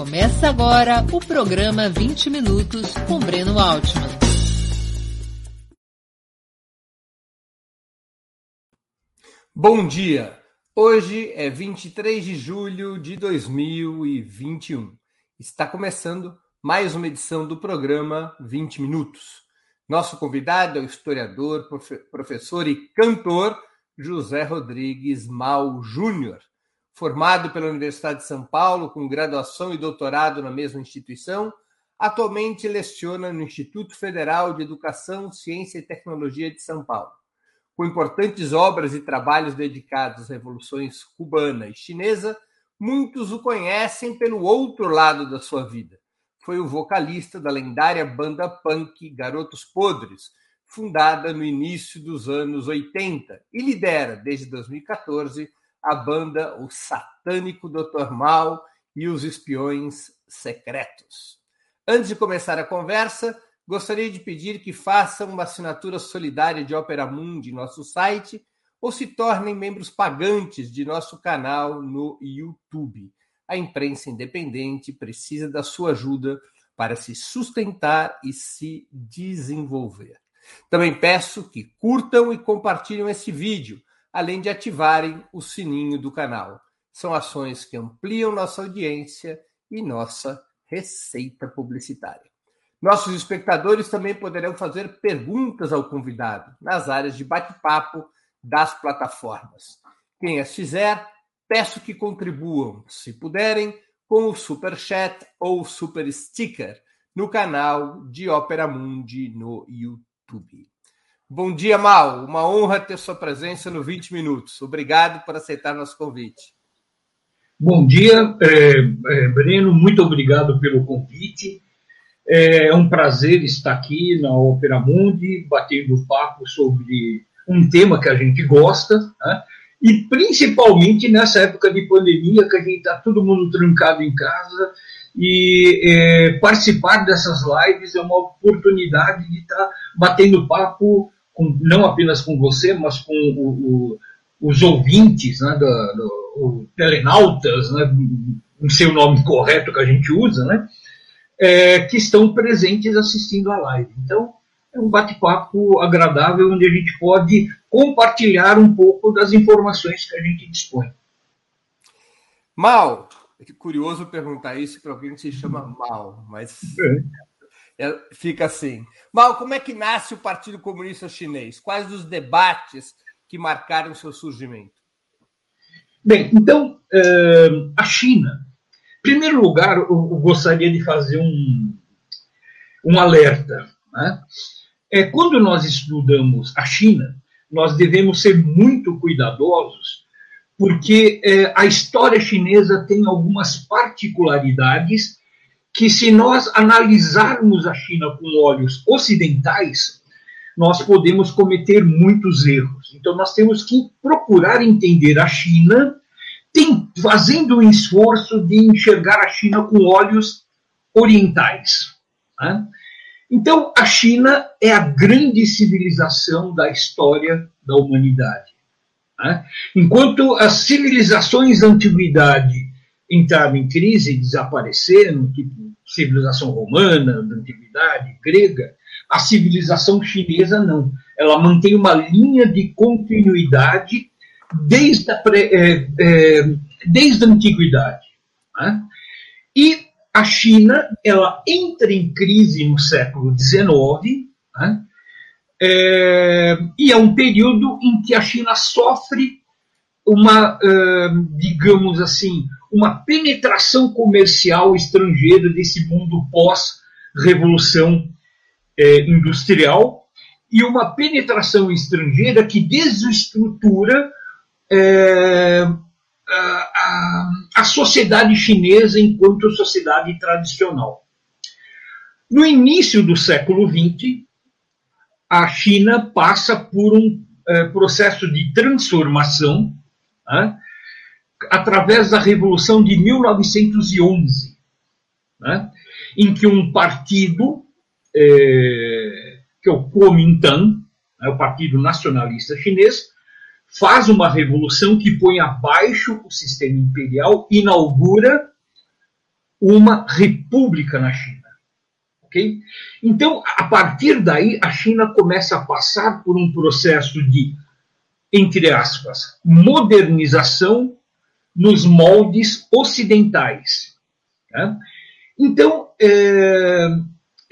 Começa agora o programa 20 Minutos com Breno Altman. Bom dia! Hoje é 23 de julho de 2021. Está começando mais uma edição do programa 20 Minutos. Nosso convidado é o historiador, professor e cantor José Rodrigues Mal Júnior. Formado pela Universidade de São Paulo, com graduação e doutorado na mesma instituição, atualmente leciona no Instituto Federal de Educação, Ciência e Tecnologia de São Paulo. Com importantes obras e trabalhos dedicados às revoluções cubana e chinesa, muitos o conhecem pelo outro lado da sua vida. Foi o vocalista da lendária banda punk Garotos Podres, fundada no início dos anos 80, e lidera, desde 2014, a banda O Satânico Dr. Mal e os Espiões Secretos. Antes de começar a conversa, gostaria de pedir que façam uma assinatura solidária de Opera Mundi em nosso site ou se tornem membros pagantes de nosso canal no YouTube. A imprensa independente precisa da sua ajuda para se sustentar e se desenvolver. Também peço que curtam e compartilhem esse vídeo além de ativarem o sininho do canal. São ações que ampliam nossa audiência e nossa receita publicitária. Nossos espectadores também poderão fazer perguntas ao convidado nas áreas de bate-papo das plataformas. Quem as fizer, peço que contribuam, se puderem, com o Super Chat ou Super Sticker no canal de Opera Mundi no YouTube. Bom dia, Mal. Uma honra ter sua presença no 20 Minutos. Obrigado por aceitar nosso convite. Bom dia, é, é, Breno. Muito obrigado pelo convite. É, é um prazer estar aqui na Opera Mundi, batendo papo sobre um tema que a gente gosta, né? e principalmente nessa época de pandemia, que a gente está todo mundo trancado em casa, e é, participar dessas lives é uma oportunidade de estar tá batendo papo com, não apenas com você, mas com o, o, os ouvintes, né, do, do, telenautas, né, não sei o nome correto que a gente usa, né, é, que estão presentes assistindo a live. Então, é um bate-papo agradável onde a gente pode compartilhar um pouco das informações que a gente dispõe. Mal, é curioso perguntar isso para alguém que se chama Mal, mas é. É, fica assim. Mal, como é que nasce o Partido Comunista Chinês? Quais os debates que marcaram seu surgimento? Bem, então, uh, a China. Em primeiro lugar, eu, gostaria de fazer um, um alerta. Né? É, quando nós estudamos a China, nós devemos ser muito cuidadosos, porque é, a história chinesa tem algumas particularidades que se nós analisarmos a China com olhos ocidentais, nós podemos cometer muitos erros. Então nós temos que procurar entender a China, tem, fazendo um esforço de enxergar a China com olhos orientais. Né? Então a China é a grande civilização da história da humanidade. Né? Enquanto as civilizações da antiguidade entraram em crise desapareceram, tipo civilização romana, da antiguidade, grega, a civilização chinesa não. Ela mantém uma linha de continuidade desde a, pré, é, é, desde a antiguidade. Né? E a China ela entra em crise no século XIX, né? é, e é um período em que a China sofre uma, digamos assim, uma penetração comercial estrangeira desse mundo pós-revolução é, industrial e uma penetração estrangeira que desestrutura é, a, a sociedade chinesa enquanto sociedade tradicional. No início do século XX, a China passa por um é, processo de transformação né, através da Revolução de 1911, né, em que um partido, é, que é o Kuomintang, é o Partido Nacionalista Chinês, faz uma revolução que põe abaixo o sistema imperial, inaugura uma república na China. Okay? Então, a partir daí, a China começa a passar por um processo de, entre aspas, modernização nos moldes ocidentais. Tá? Então, é,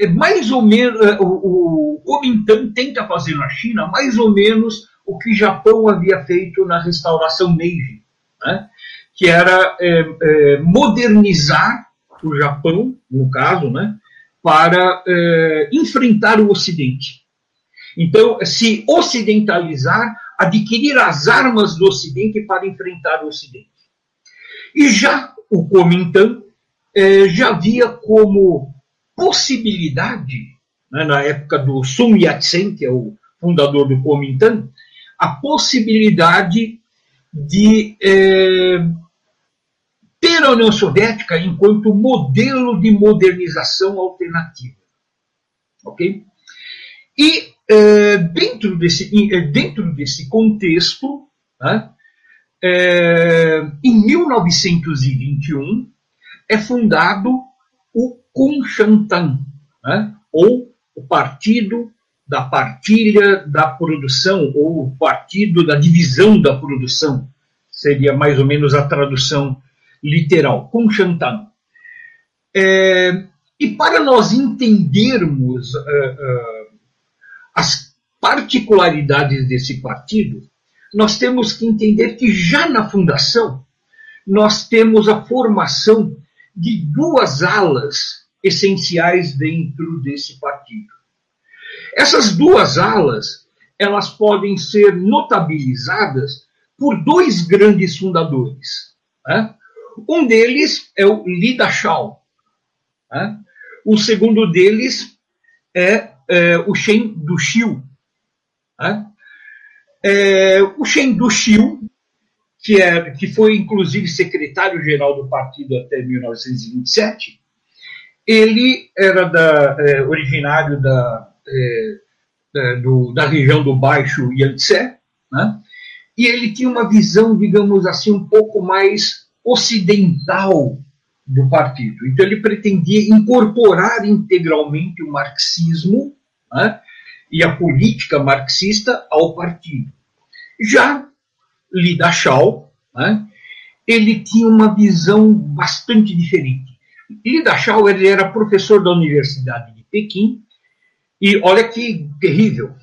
é, mais ou menos, é, o, o Kuomintang tenta fazer na China mais ou menos o que Japão havia feito na restauração Meiji, né? que era é, é, modernizar o Japão, no caso, né? para é, enfrentar o Ocidente. Então, se ocidentalizar, adquirir as armas do Ocidente para enfrentar o Ocidente. E já o Kuomintang é, já via como possibilidade, né, na época do Sun Yat-sen, que é o fundador do Kuomintang, a possibilidade de é, ter a União Soviética enquanto modelo de modernização alternativa. Ok? E é, dentro, desse, dentro desse contexto, né, é, em 1921, é fundado o Kunshantan, né? ou o Partido da Partilha da Produção, ou o Partido da Divisão da Produção, seria mais ou menos a tradução literal, Kunshantan. É, e para nós entendermos uh, uh, as particularidades desse partido, nós temos que entender que já na fundação nós temos a formação de duas alas essenciais dentro desse partido. Essas duas alas, elas podem ser notabilizadas por dois grandes fundadores. Né? Um deles é o Li Dachau. Né? O segundo deles é, é o Shen Duxiu. Né? É, o Shen Duxiu que, é, que foi inclusive secretário-geral do partido até 1927, ele era da, é, originário da, é, do, da região do Baixo Yangtze, né? e ele tinha uma visão, digamos assim, um pouco mais ocidental do partido. Então ele pretendia incorporar integralmente o marxismo né? E a política marxista ao partido. Já Lida Shaw, né, ele tinha uma visão bastante diferente. Lida Shaw ele era professor da Universidade de Pequim e olha que terrível.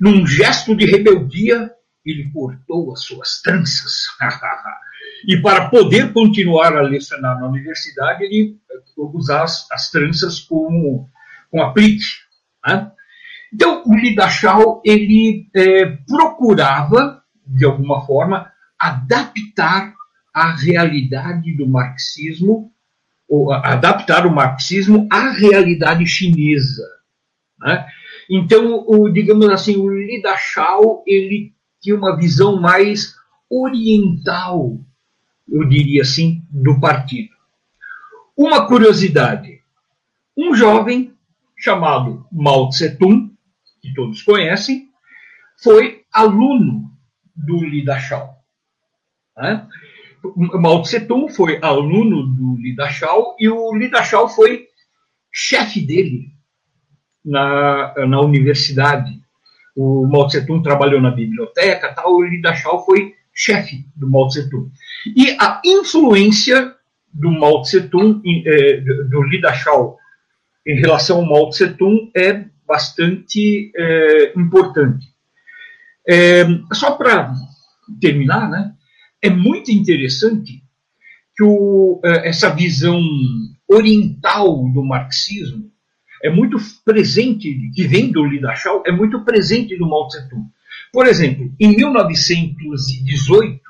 Num gesto de rebeldia, ele cortou as suas tranças. e para poder continuar a lecionar na universidade, ele usava as, as tranças com, com aplique. Né? Então, o Lida Shaw, ele é, procurava de alguma forma, adaptar a realidade do marxismo, ou adaptar o marxismo à realidade chinesa. Né? Então, o, digamos assim, o Li Dachau, ele tinha uma visão mais oriental, eu diria assim, do partido. Uma curiosidade: um jovem chamado Mao Tse Tung, que todos conhecem, foi aluno do Li Dachau. Né? Mao Tse Tung foi aluno do Li Dachau e o Li Dachau foi chefe dele na, na universidade. O Mao Tse Tung trabalhou na biblioteca, tal, o Li Dachau foi chefe do Mao Tse Tung. E a influência do Mao Tse Tung, eh, do Li Dachau, em relação ao Mao Tse Tung é bastante eh, importante. É, só para terminar, né, é muito interessante que o, é, essa visão oriental do marxismo é muito presente, que vem do Li Dachau, é muito presente no Mao Tse Tung. Por exemplo, em 1918,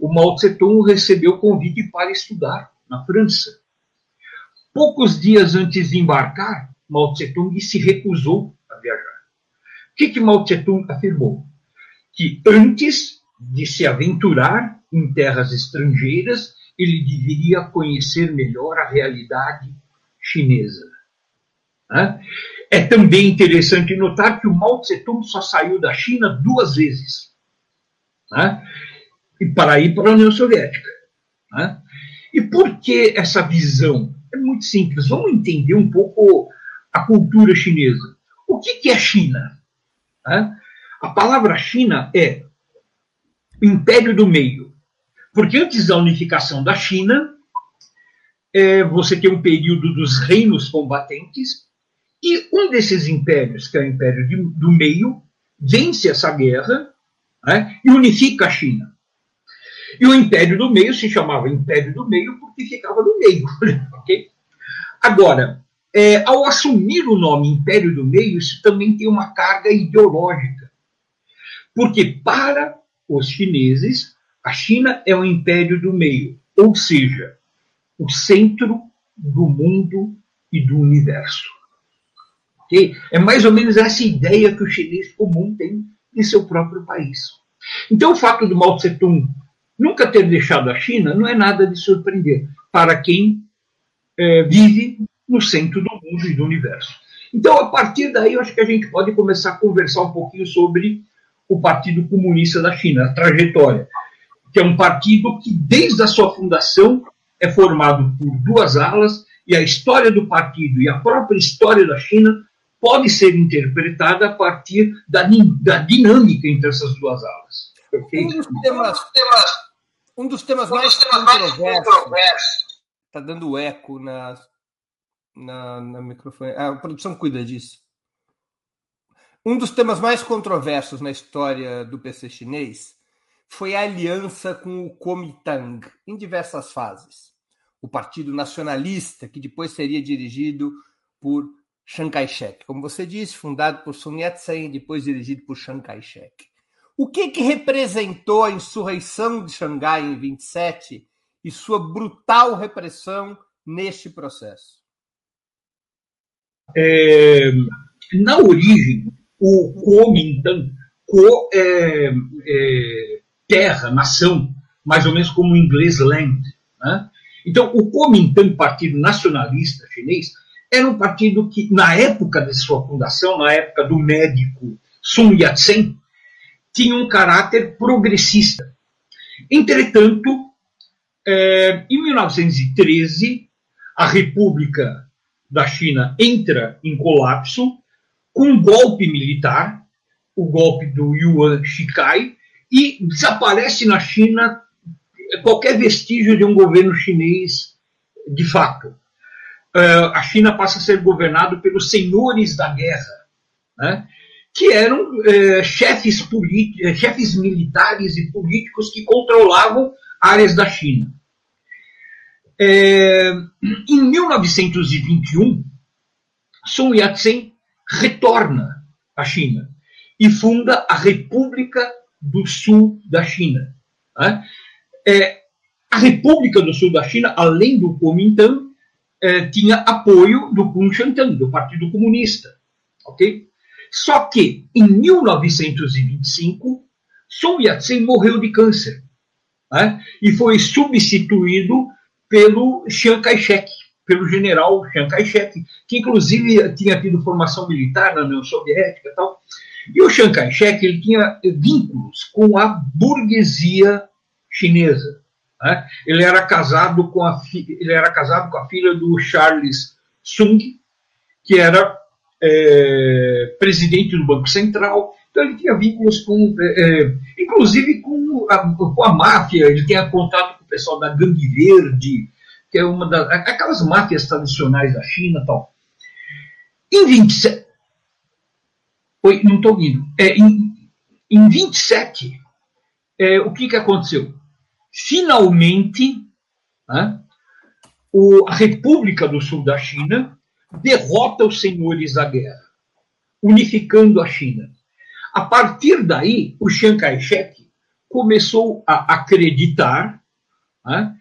o Mao Tse recebeu convite para estudar na França. Poucos dias antes de embarcar, Mao Tse Tung se recusou a viajar. O que, que Mao Tse Tung afirmou? que antes de se aventurar em terras estrangeiras, ele deveria conhecer melhor a realidade chinesa. É também interessante notar que o Mao Tse-tung só saiu da China duas vezes. E para ir para a União Soviética. E por que essa visão é muito simples. Vamos entender um pouco a cultura chinesa. O que, que é China? A palavra China é Império do Meio. Porque antes da unificação da China, é, você tem um período dos reinos combatentes, e um desses impérios, que é o Império do Meio, vence essa guerra né, e unifica a China. E o Império do Meio se chamava Império do Meio porque ficava no meio. okay? Agora, é, ao assumir o nome Império do Meio, isso também tem uma carga ideológica. Porque para os chineses, a China é o Império do Meio, ou seja, o centro do mundo e do universo. Okay? É mais ou menos essa ideia que o chinês comum tem em seu próprio país. Então, o fato do Mao Tse Tung nunca ter deixado a China não é nada de surpreender para quem é, vive no centro do mundo e do universo. Então, a partir daí, eu acho que a gente pode começar a conversar um pouquinho sobre o Partido Comunista da China, a trajetória, que é um partido que, desde a sua fundação, é formado por duas alas, e a história do partido e a própria história da China pode ser interpretada a partir da, da dinâmica entre essas duas alas. Um dos temas, um dos temas mais controversos. Está dando eco na, na, na microfone. A produção cuida disso. Um dos temas mais controversos na história do PC chinês foi a aliança com o Kuomintang, em diversas fases. O Partido Nacionalista, que depois seria dirigido por Chiang Kai-shek. Como você disse, fundado por Sun Yat-sen depois dirigido por Chiang Kai-shek. O que, que representou a insurreição de Xangai em 27 e sua brutal repressão neste processo? É, na origem, o Kuomintang, Ko é, é, terra, nação, mais ou menos como o inglês land. Né? Então, o Kuomintang, Partido Nacionalista Chinês, era um partido que, na época de sua fundação, na época do médico Sun Yat-sen, tinha um caráter progressista. Entretanto, é, em 1913, a República da China entra em colapso com um golpe militar, o golpe do Yuan Shikai, e desaparece na China qualquer vestígio de um governo chinês de fato. Uh, a China passa a ser governada pelos senhores da guerra, né? que eram uh, chefes, chefes militares e políticos que controlavam áreas da China. É, em 1921, Sun Yat-sen retorna à China e funda a República do Sul da China. Né? É, a República do Sul da China, além do Kuomintang, é, tinha apoio do Kuomintang, do Partido Comunista. ok? Só que, em 1925, Sun Yat-sen morreu de câncer né? e foi substituído pelo Chiang Kai-shek, pelo general Chiang Kai-shek, que inclusive tinha tido formação militar na União Soviética e tal. E o Chiang Kai-shek ele tinha vínculos com a burguesia chinesa. Né? Ele era casado com a ele era casado com a filha do Charles Sung, que era é, presidente do Banco Central. Então ele tinha vínculos com, é, inclusive com a, com a máfia. Ele tinha contato com o pessoal da Gangue Verde, que é uma das aquelas máfias tradicionais da China, tal. Em 27, Oi, não estou ouvindo. É, em, em 27, é, o que, que aconteceu? Finalmente, né, o, a República do Sul da China derrota os senhores da guerra, unificando a China. A partir daí, o Chiang Kai-shek começou a acreditar né,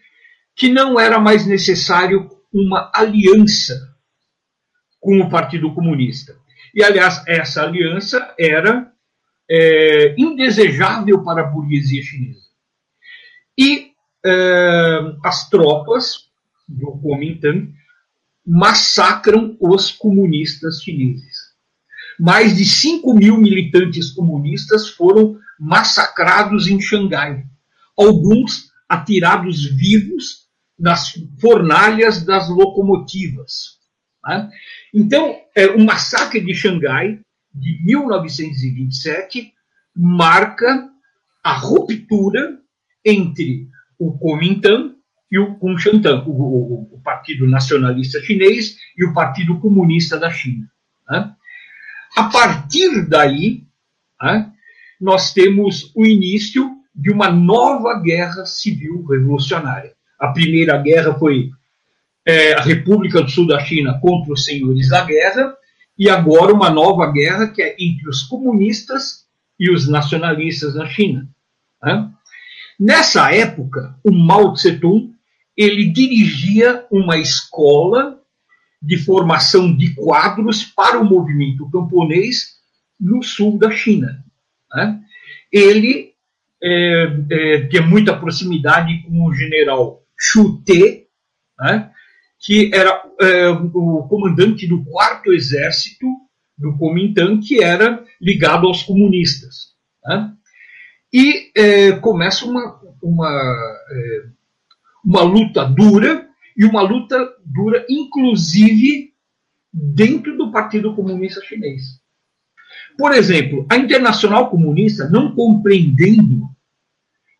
que não era mais necessário uma aliança com o Partido Comunista. E, aliás, essa aliança era é, indesejável para a burguesia chinesa. E é, as tropas do Kuomintang massacram os comunistas chineses. Mais de 5 mil militantes comunistas foram massacrados em Xangai. Alguns atirados vivos nas fornalhas das locomotivas. Né? Então, é, o massacre de Xangai, de 1927, marca a ruptura entre o Kuomintang e o Kuomintang, o, o, o, Partido Nacionalista Chinês e o Partido Comunista da China. Né? A partir daí, né, nós temos o início de uma nova guerra civil revolucionária. A primeira guerra foi é, a República do Sul da China contra os senhores da guerra, e agora uma nova guerra que é entre os comunistas e os nacionalistas na China. Né? Nessa época, o Mao Tse-tung ele dirigia uma escola de formação de quadros para o movimento camponês no sul da China. Né? Ele é, é, tinha muita proximidade com o general Chu Te, né? que era é, o comandante do quarto exército do Kuomintang, que era ligado aos comunistas. Né? E é, começa uma, uma, é, uma luta dura, e uma luta dura, inclusive, dentro do Partido Comunista Chinês. Por exemplo, a Internacional Comunista, não compreendendo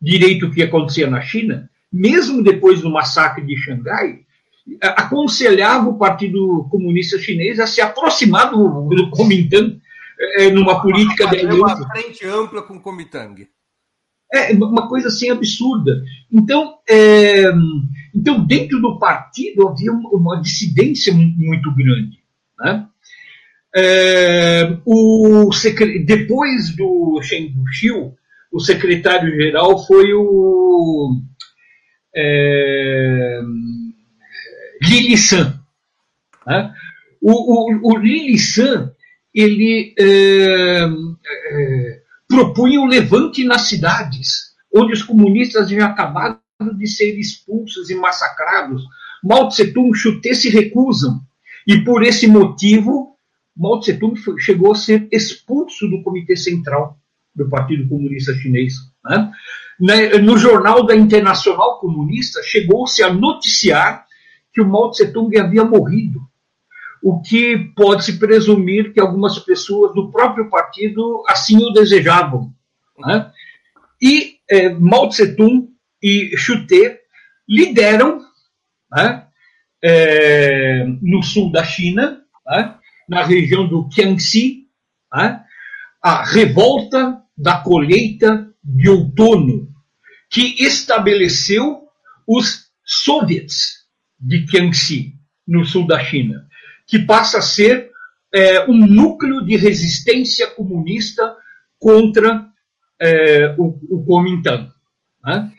direito o que acontecia na China, mesmo depois do massacre de Xangai, aconselhava o Partido Comunista Chinês a se aproximar do, do Kuomintang é, numa política de aliança. uma frente ampla com o Kuomintang. É uma coisa assim absurda. Então, é, então dentro do partido havia uma, dissidência muito grande. Né? É, o, depois do Shen Xiu, o secretário-geral foi o é, Lili San. Né? O, o, o Lili San, ele é, é, propunha o levante nas cidades, onde os comunistas já acabaram de ser expulsos e massacrados. Mao Tse-tung e Chuté se recusam. E por esse motivo, Mao Tse-tung chegou a ser expulso do Comitê Central do Partido Comunista Chinês. Né? No jornal da Internacional Comunista, chegou-se a noticiar que o Mao Tse-tung havia morrido o que pode-se presumir que algumas pessoas do próprio partido assim o desejavam. Né? E é, Mao Tse-tung e Chuté lideram né, é, no sul da China, né, na região do Jiangxi, né, a revolta da colheita de outono, que estabeleceu os soviets de Jiangxi, no sul da China que passa a ser é, um núcleo de resistência comunista contra é, o, o Kuomintang. Né?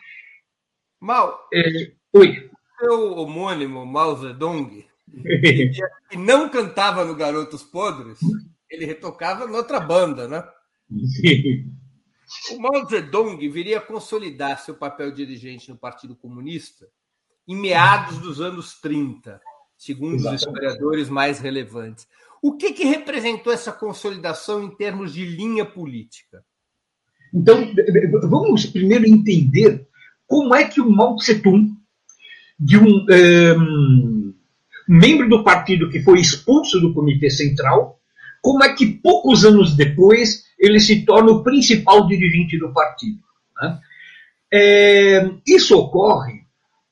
Mal, é, oi. seu homônimo Mao Zedong, que não cantava no Garotos Podres, ele retocava noutra banda, né? Sim. O Mao Zedong viria a consolidar seu papel dirigente no Partido Comunista em meados dos anos 30 segundo Exatamente. os historiadores mais relevantes. O que, que representou essa consolidação em termos de linha política? Então, vamos primeiro entender como é que o Mao Tse-tung, de um, um ehm, membro do partido que foi expulso do Comitê Central, como é que poucos anos depois ele se torna o principal dirigente do partido. Né? É, isso ocorre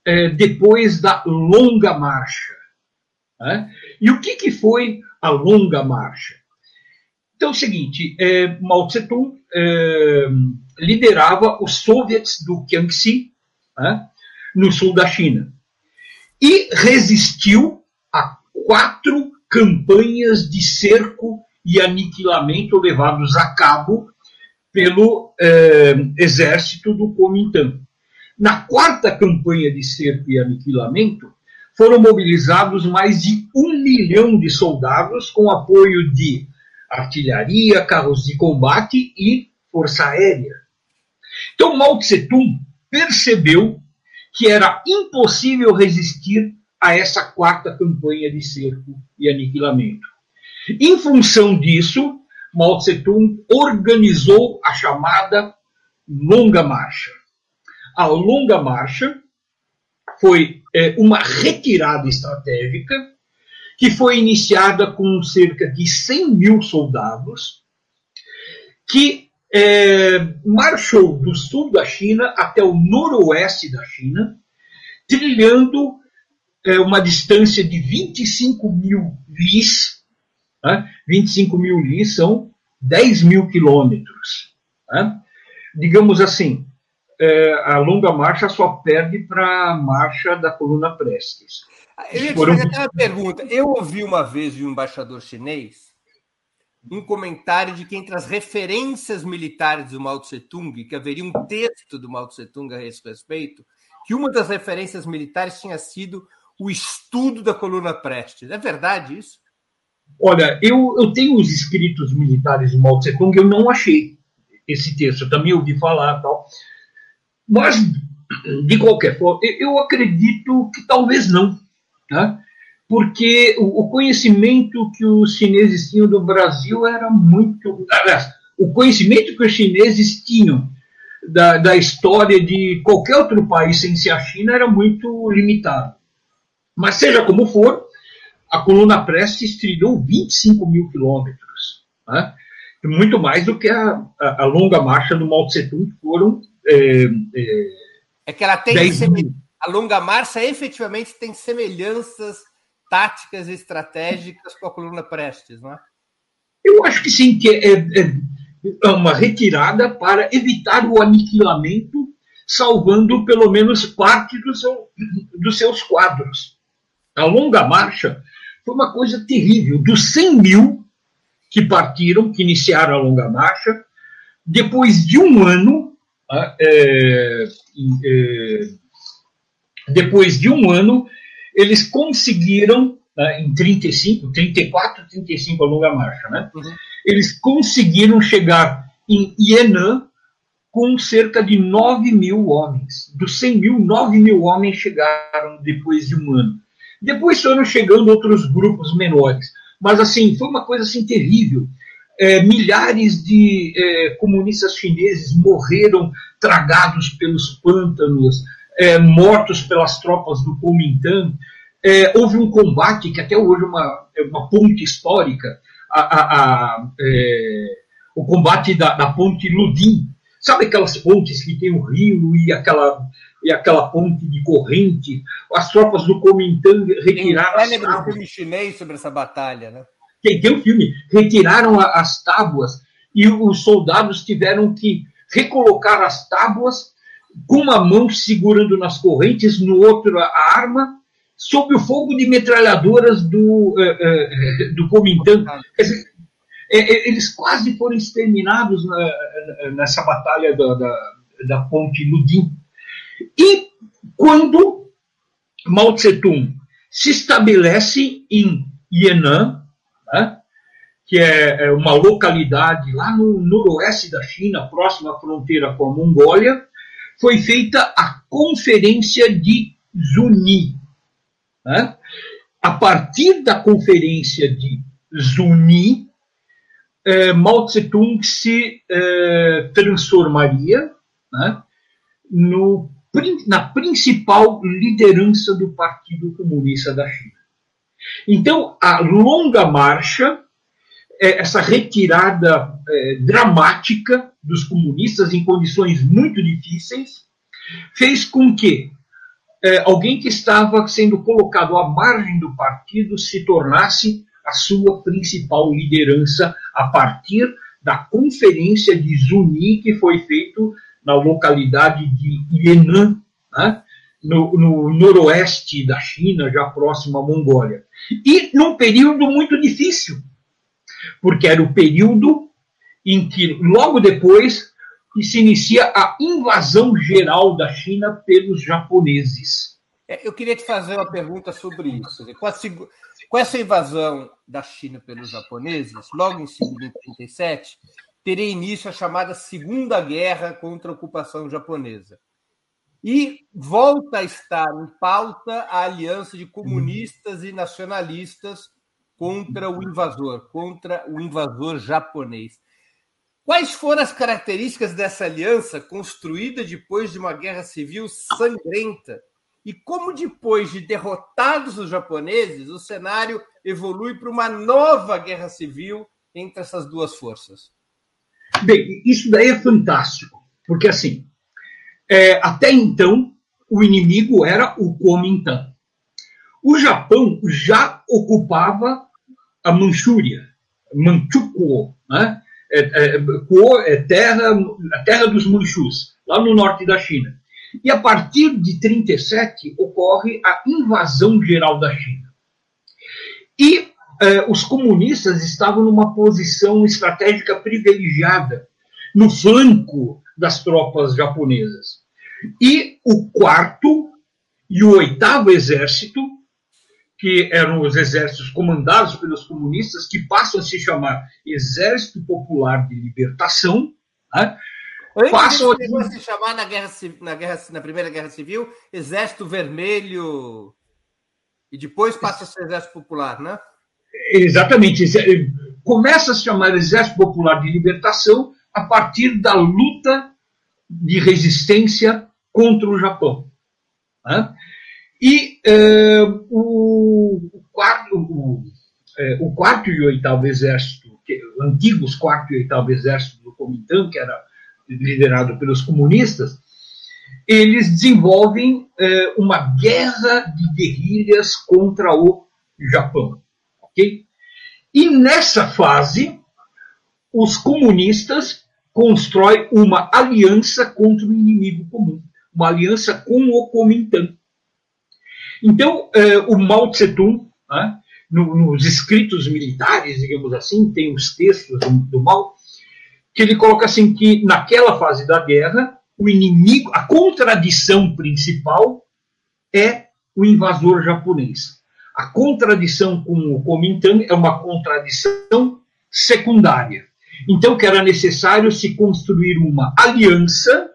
é, depois da longa marcha né? E o que, que foi a longa marcha? Então é o seguinte, é, Mao Tse-tung é, liderava os soviets do Jiangxi, né, no sul da China, e resistiu a quatro campanhas de cerco e aniquilamento levados a cabo pelo é, exército do Kuomintang. Na quarta campanha de cerco e aniquilamento, foram mobilizados mais de um milhão de soldados com apoio de artilharia, carros de combate e força aérea. Então Mao Tse-tung percebeu que era impossível resistir a essa quarta campanha de cerco e aniquilamento. Em função disso, Mao Tse-tung organizou a chamada Longa Marcha. A Longa Marcha foi é, uma retirada estratégica que foi iniciada com cerca de 100 mil soldados, que é, marchou do sul da China até o noroeste da China, trilhando é, uma distância de 25 mil lis. Né? 25 mil lis são 10 mil quilômetros. Né? Digamos assim, é, a longa marcha só perde para a marcha da coluna Prestes. Eu ia te fazer uma pergunta. Eu ouvi uma vez de um embaixador chinês um comentário de que entre as referências militares do Mao Tse Tung, que haveria um texto do Mao Tse Tung a esse respeito, que uma das referências militares tinha sido o estudo da coluna Prestes. É verdade isso? Olha, eu, eu tenho os escritos militares do Mao Tse Tung, eu não achei esse texto, eu também ouvi falar tal. Mas, de qualquer forma, eu acredito que talvez não. Tá? Porque o conhecimento que os chineses tinham do Brasil era muito. Aliás, o conhecimento que os chineses tinham da, da história de qualquer outro país sem ser a China era muito limitado. Mas, seja como for, a coluna Prestes trilhou 25 mil quilômetros. Né? Muito mais do que a, a, a, longa marcha do Mao Tse Tung, que foram. É, é, é que ela tem. A longa marcha efetivamente tem semelhanças táticas e estratégicas com a coluna Prestes, não é? Eu acho que sim, que é, é, é uma retirada para evitar o aniquilamento, salvando pelo menos parte do seu, dos seus quadros. A longa marcha foi uma coisa terrível. Dos 100 mil que partiram, que iniciaram a longa marcha, depois de um ano, ah, é, é, depois de um ano, eles conseguiram, né, em 35, 34, 35 a longa marcha, né? Uhum. Eles conseguiram chegar em Ienan com cerca de 9 mil homens. Dos 100 mil, 9 mil homens chegaram depois de um ano. Depois foram chegando outros grupos menores. Mas, assim, foi uma coisa assim terrível. É, milhares de é, comunistas chineses morreram tragados pelos pântanos, é, mortos pelas tropas do Kuomintang. É, houve um combate que até hoje é uma, é uma ponte histórica, a, a, a, é, o combate da, da ponte Ludim. Sabe aquelas pontes que tem o rio e aquela e aquela ponte de corrente, as tropas do Kuomintang retiraram tem, as tábuas. um filme chinês sobre essa batalha, né? Tem, tem um filme. Retiraram as tábuas e os soldados tiveram que recolocar as tábuas com uma mão segurando nas correntes, no outro a arma, sob o fogo de metralhadoras do, uh, uh, do Kuomintang. Quer dizer, eles quase foram exterminados na, nessa batalha da, da, da ponte Ludim. E quando Mao Tse-tung se estabelece em Yan'an, né, que é, é uma localidade lá no noroeste da China, próxima à fronteira com a Mongólia, foi feita a Conferência de Zuni. Né? A partir da Conferência de Zuni, eh, Mao Tse-tung se eh, transformaria né, no na principal liderança do Partido Comunista da China. Então, a longa marcha, é, essa retirada é, dramática dos comunistas em condições muito difíceis, fez com que é, alguém que estava sendo colocado à margem do partido se tornasse a sua principal liderança a partir da conferência de Zuni que foi feito na localidade de Yan'an, né, no, no, noroeste da China, já próximo à Mongólia. E num período muito difícil, porque era o período em que, logo depois, se inicia a invasão geral da China pelos japoneses. É, eu queria te fazer uma pergunta sobre isso. Com, com essa invasão da China pelos japoneses, logo em 1937, teria início a chamada Segunda Guerra contra a ocupação japonesa. E volta a estar em pauta a aliança de comunistas e nacionalistas contra o invasor, contra o invasor japonês. Quais foram as características dessa aliança construída depois de uma guerra civil sangrenta e como depois de derrotados os japoneses, o cenário evolui para uma nova guerra civil entre essas duas forças. Bem, isso daí é fantástico, porque assim, é, até então o inimigo era o Kuomintang. O Japão já ocupava a Manchúria, Manchukuo, né? É, é, é terra, a terra dos Manchus, lá no norte da China. E a partir de 37 ocorre a invasão geral da China. E eh, os comunistas estavam numa posição estratégica privilegiada no flanco das tropas japonesas. E o quarto e o oitavo exército, que eram os exércitos comandados pelos comunistas, que passam a se chamar Exército Popular de Libertação, né? Antes passam a se chamar na, guerra, na, guerra, na Primeira Guerra Civil Exército Vermelho e depois passa a ser Exército Popular, né? Exatamente. Começa a se chamar Exército Popular de Libertação a partir da luta de resistência contra o Japão. Né? E é, o, quarto, o, é, o, quarto e oitavo exército, que, antigos quarto e oitavo exército do Comitã, que era liderado pelos comunistas, eles desenvolvem é, uma guerra de guerrilhas contra o Japão. Okay? E nessa fase, os comunistas constroem uma aliança contra o inimigo comum, uma aliança com o Kuomintang. Então, eh, o Mao Tse-tung, né, no, nos escritos militares, digamos assim, tem os textos do, do Mao, que ele coloca assim que naquela fase da guerra, o inimigo, a contradição principal é o invasor japonês. A contradição com o Kuomintang é uma contradição secundária. Então, que era necessário se construir uma aliança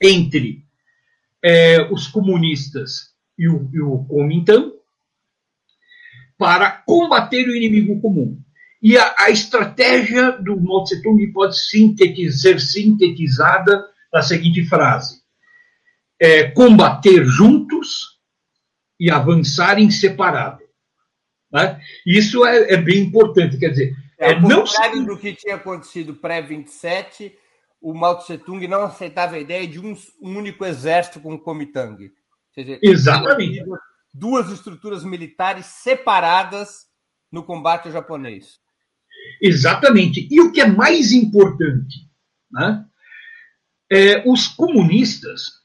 entre é, os comunistas e o, e o Kuomintang para combater o inimigo comum. E a, a estratégia do Mao Tse-tung pode ser sintetizada na seguinte frase: é, combater juntos e avançar em separado. Né? Isso é, é, bem importante, quer dizer, é, é não se... do que tinha acontecido pré-27, o Mao Tse Tung não aceitava a ideia de um, um único exército com o Kuomintang. Dizer, Exatamente. Duas estruturas militares separadas no combate ao japonês. Exatamente. E o que é mais importante, né? É, os comunistas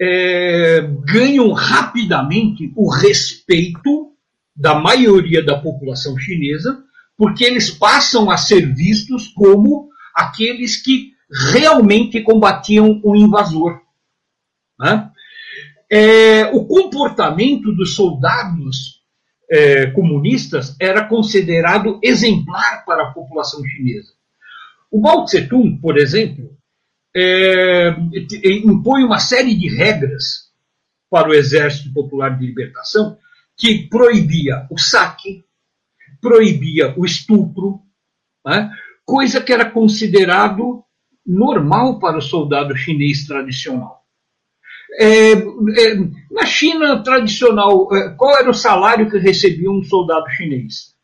é, ganham rapidamente o respeito da maioria da população chinesa, porque eles passam a ser vistos como aqueles que realmente combatiam o invasor. Né? É, o comportamento dos soldados é, comunistas era considerado exemplar para a população chinesa. O Mao Tse-tung, por exemplo, é, impõe uma série de regras para o Exército Popular de Libertação que proibia o saque, proibia o estupro, né? coisa que era considerado normal para o soldado chinês tradicional. É, é, na China tradicional, é, qual era o salário que recebia um soldado chinês?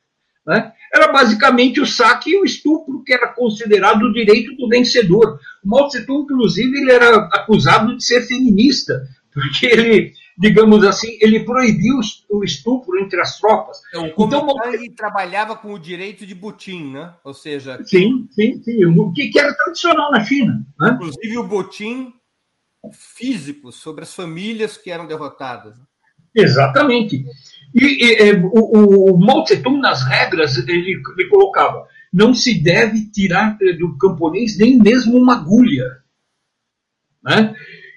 Né? Era basicamente o saque e o estupro, que era considerado o direito do vencedor. O Mao Tse Tung, inclusive, ele era acusado de ser feminista, porque ele, digamos assim, ele proibiu o estupro entre as tropas. Então, o então, Mao... trabalhava com o direito de butim, né? Ou seja... Sim, sim, sim. O que, era tradicional na China. Né? Inclusive o butim físico sobre as famílias que eram derrotadas. Exatamente. E, e, e o, o Mao Tse Tung, nas regras, ele, ele colocava não se deve tirar eh, do camponês nem mesmo uma agulha. Né?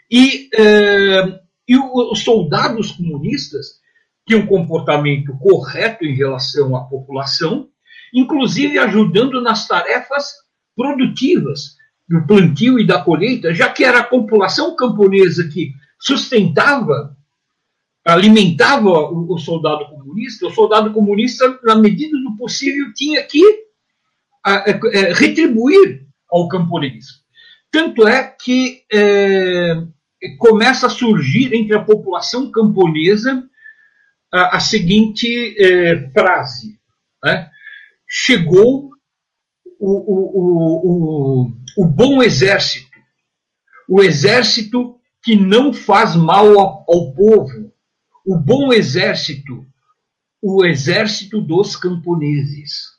E, eh, e os soldados comunistas tinham um comportamento correto em relação à população, inclusive ajudando nas tarefas produtivas do plantio e da colheita, já que era a população camponesa que sustentava, alimentava o, o soldado comunista, o soldado comunista, na medida do possível, tinha que a, a, a retribuir ao camponês. Tanto é que é, começa a surgir entre a população camponesa a, a seguinte é, frase: né? chegou o, o, o, o, bom exército, o exército que não faz mal ao, ao povo, o bom exército, o exército dos camponeses.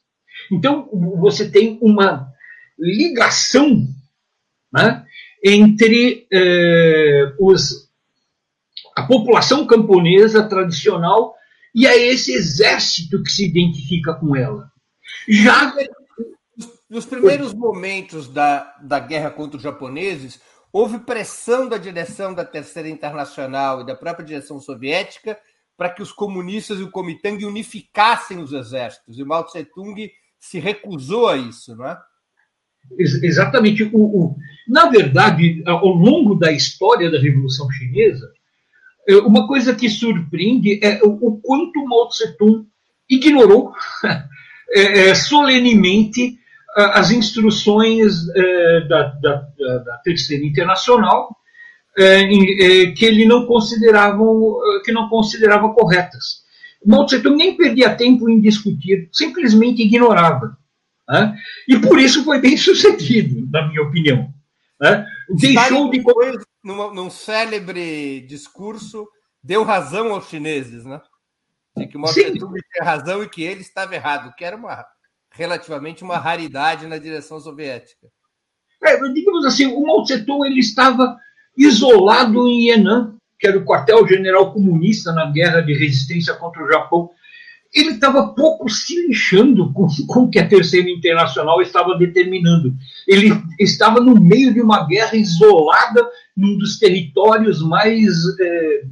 Então, você tem uma ligação né, entre eh, os, a população camponesa tradicional e a esse exército que se identifica com ela. Já nos primeiros momentos da, da guerra contra os japoneses, houve pressão da direção da Terceira Internacional e da própria direção soviética para que os comunistas e o Kuomintang unificassem os exércitos. E Mao Tse-tung se recusou a isso, não é? Exatamente. O, o, na verdade, ao longo da história da Revolução Chinesa, é, uma coisa que surpreende é o, quanto Mao Tse-tung ignorou é, solenemente as instruções da, da, da, Terceira Internacional que ele não considerava que não considerava corretas. Mao Tse-tung nem perdia tempo em discutir, simplesmente ignorava. Né? E por isso foi bem sucedido, na minha opinião. Né? Deixou de. Num, num célebre discurso, deu razão aos chineses, né? De que Mao Tse-tung tinha razão e que ele estava errado, que era uma, relativamente uma raridade na direção soviética. É, digamos assim, o Mao Tse-tung ele estava isolado em Henan, que era o quartel-general comunista na guerra de resistência contra o Japão ele estava pouco se lixando com, com o que a Terceira Internacional estava determinando. Ele estava no meio de uma guerra isolada num dos territórios mais é,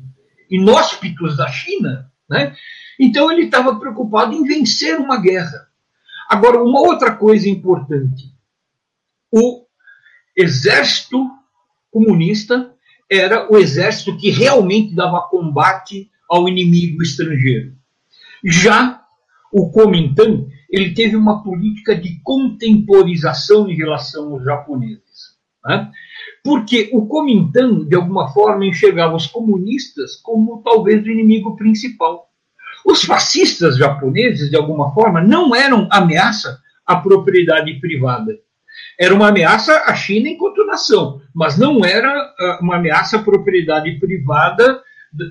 inóspitos da China. Né? Então ele estava preocupado em vencer uma guerra. Agora, uma outra coisa importante: o exército comunista era o exército que realmente dava combate ao inimigo estrangeiro. Já o Kuomintang, ele teve uma política de contemporização em relação aos japoneses. Né? Porque o Kuomintang, de alguma forma, enxergava os comunistas como talvez o inimigo principal. Os fascistas japoneses, de alguma forma, não eram ameaça à propriedade privada. Era uma ameaça à China enquanto nação, mas não era ah, uma ameaça à propriedade privada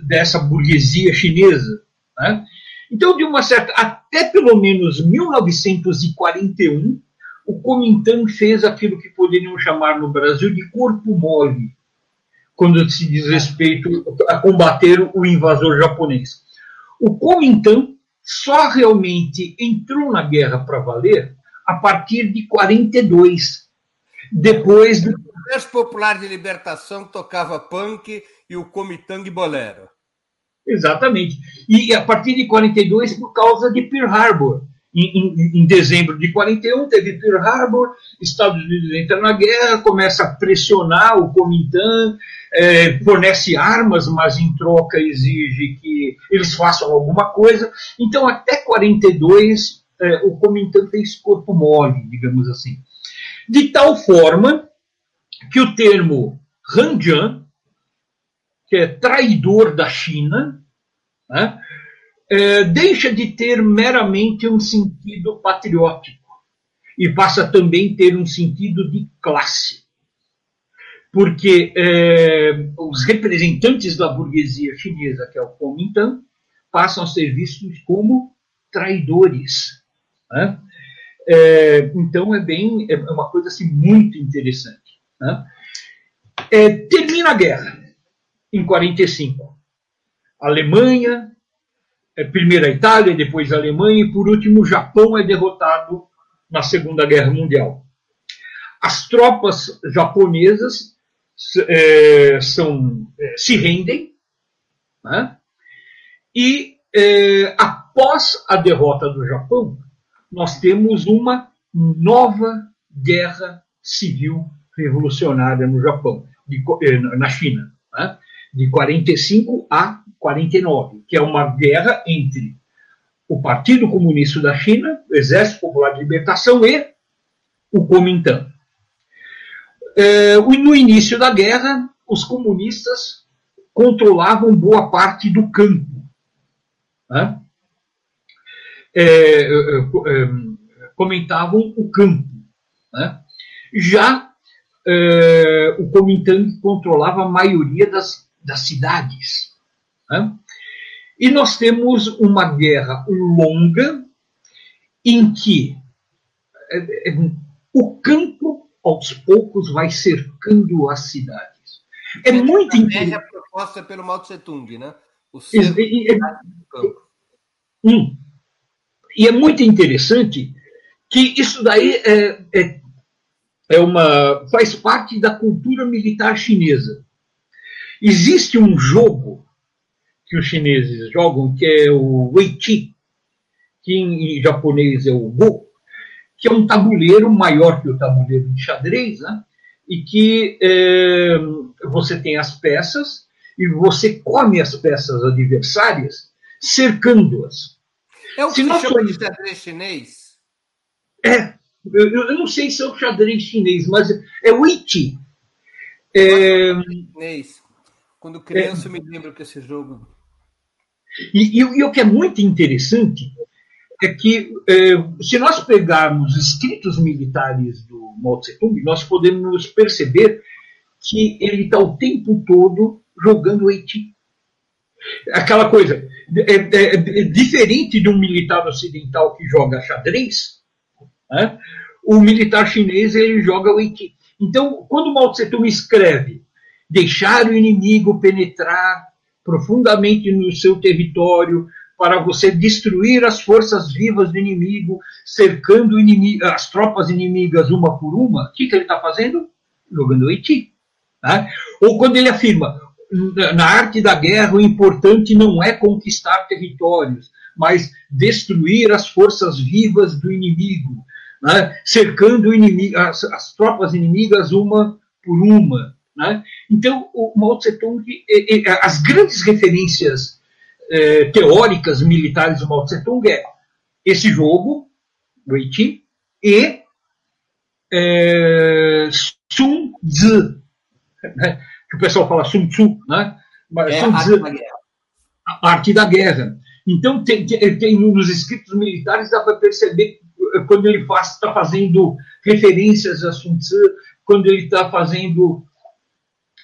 dessa burguesia chinesa. Né? Então, de uma certa, até pelo menos 1941, o Kuomintang fez aquilo que poderíamos chamar no Brasil de corpo mole, quando se diz respeito a combater o invasor japonês. O Kuomintang só realmente entrou na guerra para valer a partir de 42, depois do... O Exército Popular de Libertação tocava punk e o Kuomintang bolero. Exatamente. E a partir de 42, por causa de Pearl Harbor. Em, em, em, dezembro de 41, teve Pearl Harbor, Estados Unidos entra na guerra, começa a pressionar o Kuomintang, é, fornece armas, mas em troca exige que eles façam alguma coisa. Então, até 42, é, o Kuomintang fez corpo mole, digamos assim. De tal forma que o termo Hanjian, que é traidor da China, né, é, deixa de ter meramente um sentido patriótico e passa também a ter um sentido de classe. Porque é, os representantes da burguesia chinesa, que é o Kuomintang, passam a ser vistos como traidores. Né? É, então é bem é uma coisa assim muito interessante. Né? É, termina a guerra em 45. Alemanha, é, primeiro a Itália, depois a Alemanha e por último o Japão é derrotado na Segunda Guerra Mundial. As tropas japonesas é, são, é, se rendem né? e é, após a derrota do Japão nós temos uma nova guerra civil revolucionária no Japão, de, é, na China. Né? de 45 a 49, que é uma guerra entre o Partido Comunista da China, o Exército Popular de Libertação e o Kuomintang. É, no início da guerra, os comunistas controlavam boa parte do campo. Né? É, é, comentavam o campo. Né? Já é, o Kuomintang controlava a maioria das, das cidades. Né? E nós temos uma guerra longa em que é, é, o campo, aos poucos, vai cercando as cidades. É muito interessante. A proposta pelo Mao Tse Tung, né? O cerco é, do campo. Hum. E é muito interessante que isso daí é, é, é uma, faz parte da cultura militar chinesa. Existe um jogo que os chineses jogam que é o Wei Chi, que em japonês é o Go, que é um tabuleiro maior que o tabuleiro de xadrez, né? e que é, você tem as peças e você come as peças adversárias cercando-as. É o que se chama somos... de xadrez chinês? É, eu, eu, não sei se é o xadrez chinês, mas é o Iti. É... Quando criança é... eu me lembro que esse jogo. E, e, e, o que é muito interessante é que, é, se nós pegarmos escritos militares do Mao Tse Tung, nós podemos perceber que ele está o tempo todo jogando Haiti. Aquela coisa, é, é, é, diferente de um militar ocidental que joga xadrez, né? o militar chinês ele joga Haiti. Então, quando Mao Tse Tung escreve deixar o inimigo penetrar profundamente no seu território, para você destruir as forças vivas do inimigo, cercando inimigo, as tropas inimigas uma por uma, o que, que ele está fazendo? Jogando Haiti. Né? Ou quando ele afirma, na arte da guerra, o importante não é conquistar territórios, mas destruir as forças vivas do inimigo, né? cercando inimigo, as, as, tropas inimigas uma por uma. Né? Então, o Mao Tse Tung, as grandes referências é, teóricas militares do Mao Tse Tung é esse jogo, do Haiti, e é, Sun Tzu, né? que o pessoal fala Sun Tzu, né? Mas é, Sun Tzu, a arte da guerra. Então, tem, tem, nos escritos militares dá para perceber quando ele está fazendo referências a Sun Tzu, quando ele está fazendo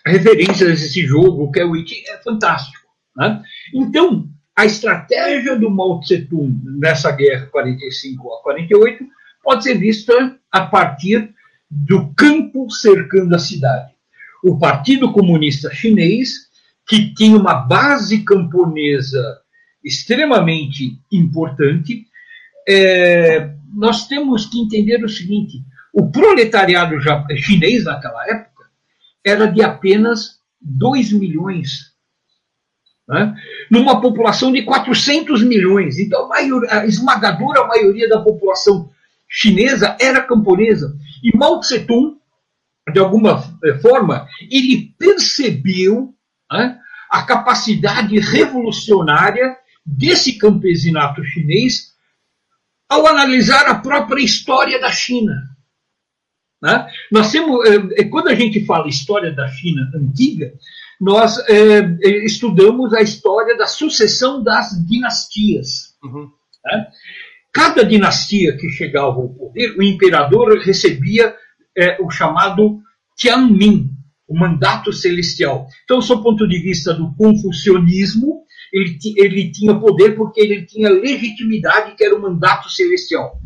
referências a esse jogo, que é o Haiti, é fantástico. Né? Então, a estratégia do Mao Tse-tung nessa guerra 45 a 48 pode ser vista a partir do campo cercando a cidade. O Partido Comunista Chinês, que tinha uma base camponesa extremamente importante, é, nós temos que entender o seguinte: o proletariado chinês naquela época era de apenas 2 milhões né? numa população de 400 milhões. Então, a, maior, a esmagadora maioria da população chinesa era camponesa. E Mao Tse-tung, de alguma eh, forma, ele percebeu né, a capacidade revolucionária desse campesinato chinês ao analisar a própria história da China. Né? Nós temos, eh, quando a gente fala história da China antiga, nós é, estudamos a história da sucessão das dinastias. Uhum. Né? Cada dinastia que chegava ao poder, o imperador recebia é, o chamado Tianmin, o mandato celestial. Então, do ponto de vista do confucionismo, ele, ele tinha poder porque ele tinha legitimidade, que era o mandato celestial.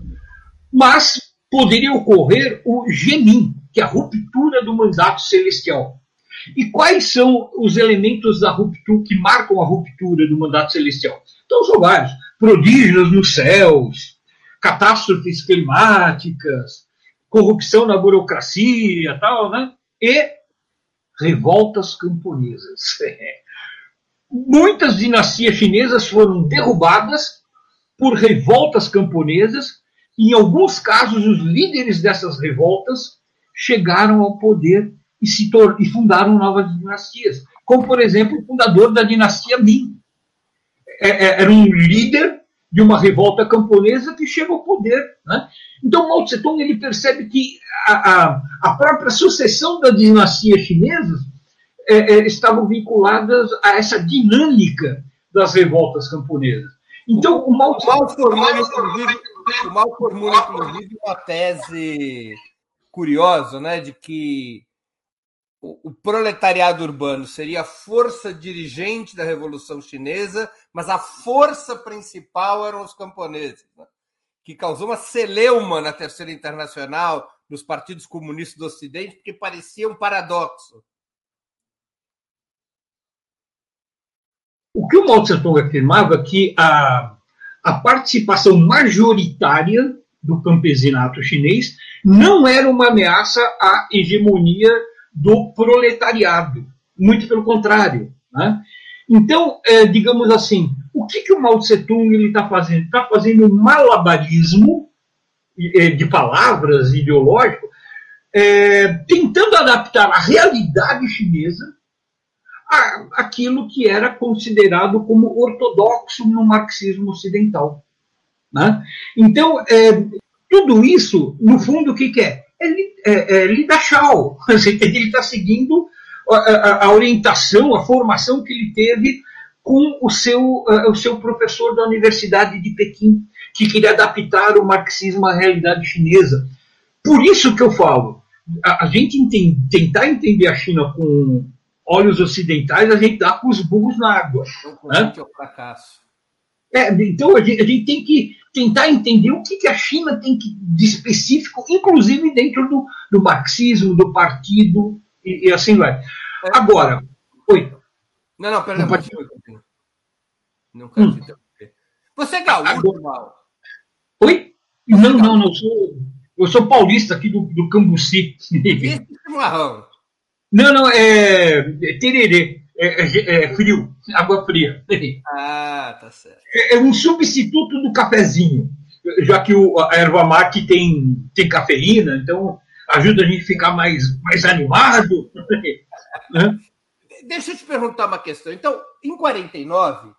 Mas poderia ocorrer o genin, que é a ruptura do mandato celestial. E quais são os elementos da ruptura que marcam a ruptura do mandato celestial? Então são vários: prodígios nos céus, catástrofes climáticas, corrupção na burocracia, tal, né? E revoltas camponesas. Muitas dinastias chinesas foram derrubadas por revoltas camponesas. Em alguns casos, os líderes dessas revoltas chegaram ao poder e, se e fundaram novas dinastias, como, por exemplo, o fundador da dinastia Ming. É, é, era um líder de uma revolta camponesa que chega ao poder. Né? Então, Mao Tse-tung ele percebe que a, a, a, própria sucessão das dinastias chinesas é, é, estavam vinculadas a essa dinâmica das revoltas camponesas. Então, o Mao, inclusive, o Mao formula, inclusive, uma tese curiosa, né, de que o proletariado urbano seria a força dirigente da Revolução Chinesa, mas a força principal eram os camponeses, né? que causou uma celeuma na Terceira Internacional, nos partidos comunistas do Ocidente, porque parecia um paradoxo. O que o Mao Tse-tung afirmava é que a, a participação majoritária do campesinato chinês não era uma ameaça à hegemonia do proletariado. Muito pelo contrário. Né? Então, é, digamos assim, o que, que o Mao Tse-tung está fazendo? Está fazendo um malabarismo de palavras ideológico, é, tentando adaptar a realidade chinesa aquilo que era considerado como ortodoxo no marxismo ocidental. Né? Então, é, tudo isso, no fundo, o que, que é? É, é, é Lida Shaw. Ele está seguindo a, a, orientação, a formação que ele teve com o seu, o seu professor da Universidade de Pequim, que queria adaptar o marxismo à realidade chinesa. Por isso que eu falo, a, a gente entende, tentar entender a China com olhos ocidentais, a gente dá com os burros na água. Né? É o fracasso. É, então a gente, a gente, tem que tentar entender o que, que a China tem que, de específico, inclusive dentro do, do marxismo, do partido e, e assim vai. É. Agora, oi. Não, não, peraí. Não, pode... não quero hum. interromper. Você é gaúcho, Mal? Oi? Não, é não, não. Sou, eu sou paulista aqui do, do Cambuci. Esse chimarrão. Não, não, é, é tererê. É, é, é, frio, água fria. Ah, tá certo. É, é, um substituto do cafezinho, já que o, a erva mate tem, tem cafeína, então ajuda a gente a ficar mais, mais animado. né? Deixa eu te perguntar uma questão. Então, em 49,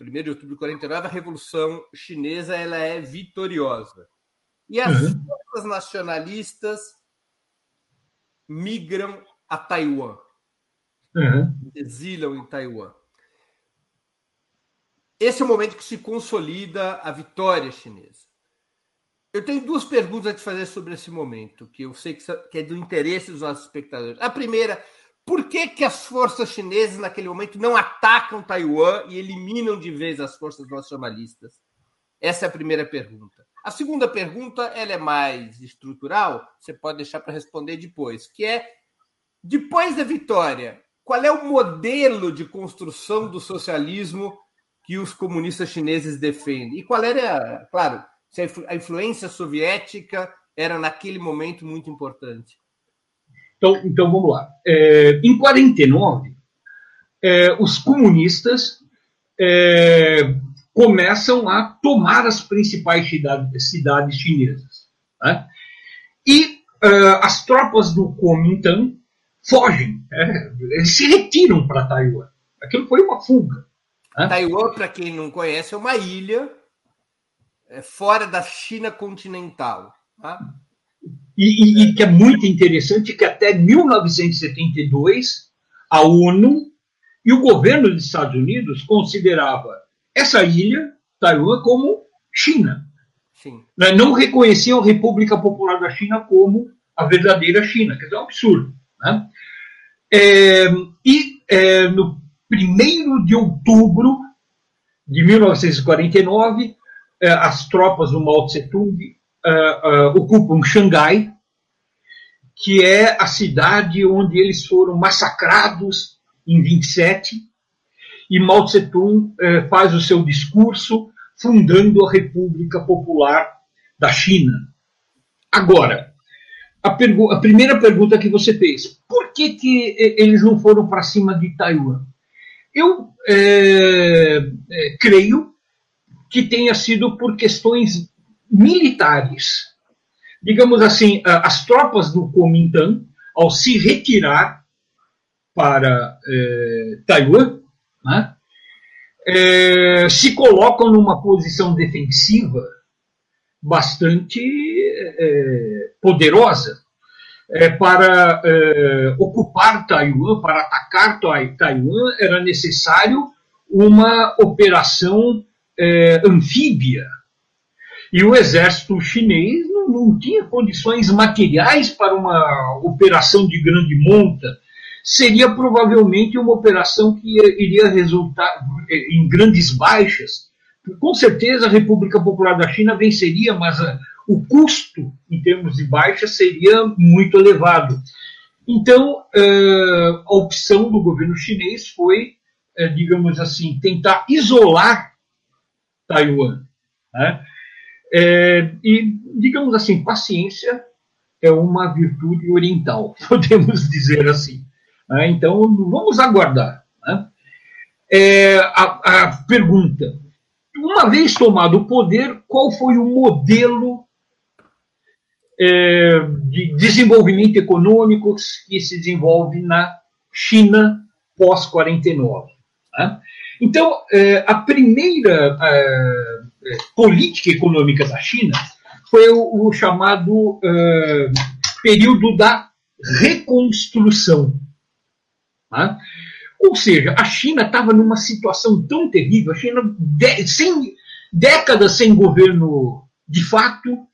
1 de outubro de 49, a Revolução Chinesa ela é vitoriosa. E as uhum. forças nacionalistas migram a Taiwan. Uhum. Exilam em Taiwan. Esse é o momento que se consolida a vitória chinesa. Eu tenho duas perguntas a te fazer sobre esse momento, que eu sei que é do interesse dos nossos espectadores. A primeira, por que, que as forças chinesas naquele momento não atacam Taiwan e eliminam de vez as forças nacionalistas? Essa é a primeira pergunta. A segunda pergunta, ela é mais estrutural, você pode deixar para responder depois, que é depois da vitória, qual é o modelo de construção do socialismo que os comunistas chineses defendem? E qual era, claro, se a influência soviética era naquele momento muito importante? Então, então vamos lá. É, em 49, é, os comunistas é, começam a tomar as principais cidades, cidades chinesas. Né? E uh, as tropas do Kuomintang fogem, é, eles se retiram para Taiwan. Aquilo foi uma fuga. Né? Taiwan, para quem não conhece, é uma ilha é, fora da China continental. Tá? E, e, e, que é muito interessante que até 1972 a ONU e o governo dos Estados Unidos considerava essa ilha, Taiwan, como China. Sim. Né, não reconheciam a República Popular da China como a verdadeira China, que é um absurdo. Né? É, e é, no 1 de outubro de 1949, é, as tropas do Mao Tse-tung é, é, ocupam Xangai, que é a cidade onde eles foram massacrados em 27, e Mao Tse-tung faz o seu discurso fundando a República Popular da China. Agora, a, a, primeira pergunta que você fez: por que, que eles não foram para cima de Taiwan? Eu é, é, creio que tenha sido por questões militares. Digamos assim, as tropas do Kuomintang, ao se retirar para é, Taiwan, né, é, se colocam numa posição defensiva bastante é, poderosa. é, para é, ocupar Taiwan, para atacar Taiwan, era necessário uma operação é, anfíbia. E o exército chinês não, não, tinha condições materiais para uma operação de grande monta. Seria provavelmente uma operação que iria resultar em grandes baixas. Com certeza a República Popular da China venceria, mas o custo em termos de baixa seria muito elevado. Então, eh, a opção do governo chinês foi, eh, digamos assim, tentar isolar Taiwan. Né? É, e, digamos assim, paciência é uma virtude oriental, podemos dizer assim. Né? Então, vamos aguardar. Né? A pergunta: uma vez tomado o poder, qual foi o modelo é, de desenvolvimento econômico que se desenvolve na China pós-49. Né? Então, é, a primeira é, política econômica da China foi o, o chamado período da reconstrução. Né? Ou seja, a China estava numa situação tão terrível, a China, de, sem, décadas sem governo de fato,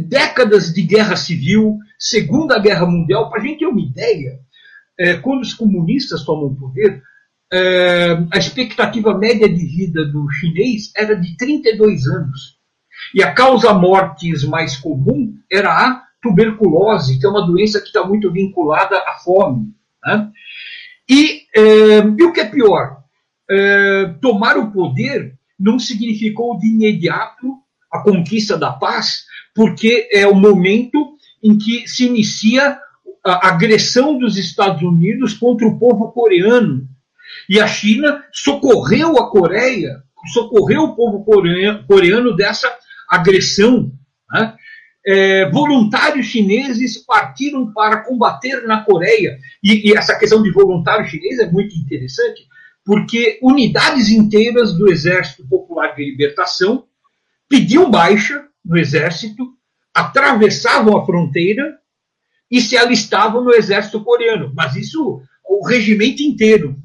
décadas de guerra civil, Segunda Guerra Mundial. Para a gente ter uma ideia, é, quando os comunistas tomam o poder, é, a expectativa média de vida do chinês era de 32 anos. E a causa mortes mais comum era a tuberculose, que é uma doença que está muito vinculada à fome. Né? E, é, e, o que é pior, é, tomar o poder não significou de imediato a conquista da paz, porque é o momento em que se inicia a agressão dos Estados Unidos contra o povo coreano. E a China socorreu a Coreia, socorreu o povo coreano dessa agressão. Né? É, voluntários chineses partiram para combater na Coreia. E, e, essa questão de voluntário chinês é muito interessante, porque unidades inteiras do Exército Popular de Libertação pediam baixa no exército, atravessavam a fronteira e se alistavam no exército coreano. Mas isso, o regimento inteiro.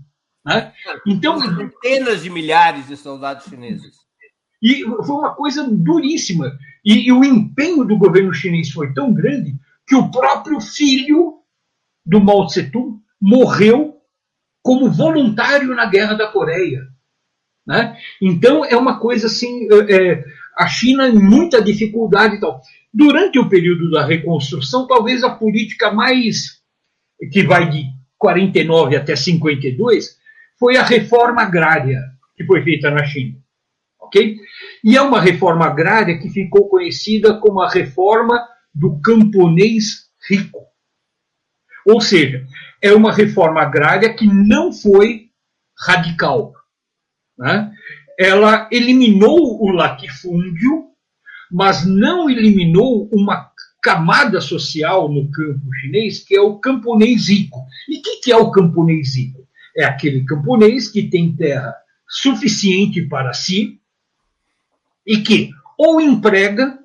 Né? Então, centenas de milhares de soldados chineses. E foi uma coisa duríssima. E, e, o empenho do governo chinês foi tão grande que o próprio filho do Mao Tse-tung morreu como voluntário na Guerra da Coreia. Né? Então é uma coisa assim, é, é a China em muita dificuldade e tal. Durante o período da reconstrução, talvez a política mais que vai de 49 até 52 foi a reforma agrária que foi feita na China. OK? E é uma reforma agrária que ficou conhecida como a reforma do camponês rico. Ou seja, é uma reforma agrária que não foi radical. Né? Ela eliminou o latifúndio, mas não eliminou uma camada social no campo chinês, que é o camponês rico. E o que, que é o camponês rico? É aquele camponês que tem terra suficiente para si e que ou emprega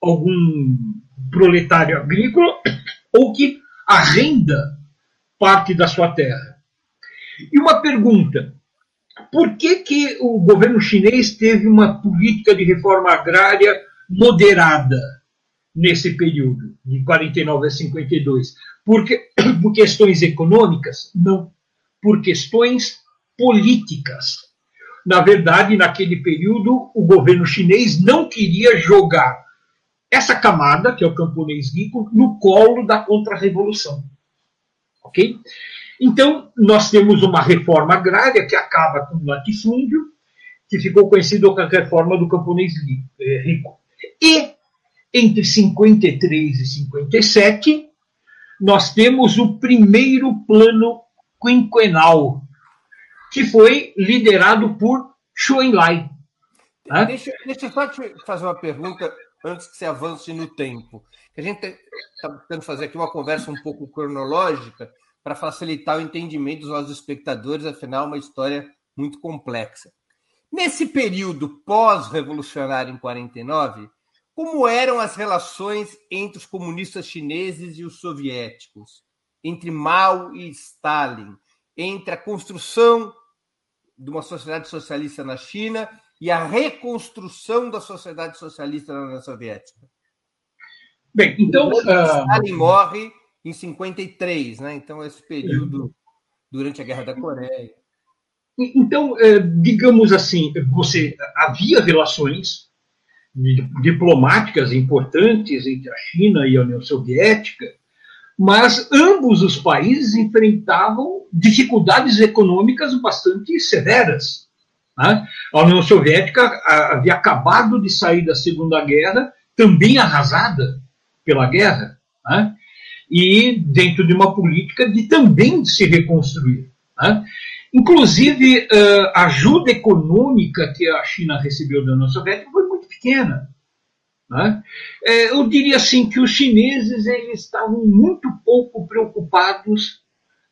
algum proletário agrícola ou que arrenda parte da sua terra. E uma pergunta: por que, que o governo chinês teve uma política de reforma agrária moderada nesse período, de 49 a 52? Porque, por questões econômicas? Não. Por questões políticas. Na verdade, naquele período, o governo chinês não queria jogar essa camada, que é o camponês rico, no colo da contra-revolução. Ok? Então, nós temos uma reforma agrária que acaba com o latifúndio, que ficou conhecido como a reforma do camponês eh, rico. E, entre 53 e 57, nós temos o primeiro plano quinquenal, que foi liderado por Enlai. Né? Deixa, deixa eu só te fazer uma pergunta antes que você avance no tempo. A gente está tentando fazer aqui uma conversa um pouco cronológica, para facilitar o entendimento dos nossos espectadores, afinal, é uma história muito complexa. Nesse período pós-revolucionário em 49, como eram as relações entre os comunistas chineses e os soviéticos, entre Mao e Stalin, entre a construção de uma sociedade socialista na China e a reconstrução da sociedade socialista na União Soviética? Bem, então. Uh... Stalin morre em 53, né? Então, esse período durante a Guerra da Coreia. Então, eh, digamos assim, você havia relações diplomáticas importantes entre a China e a União Soviética, mas ambos os países enfrentavam dificuldades econômicas bastante severas. Né? A União Soviética havia acabado de sair da Segunda Guerra, também arrasada pela guerra? E dentro de uma política de também se reconstruir. Né? Inclusive, a ajuda econômica que a China recebeu da União Soviética foi muito pequena. Né? É, eu diria assim que os chineses eles estavam muito pouco preocupados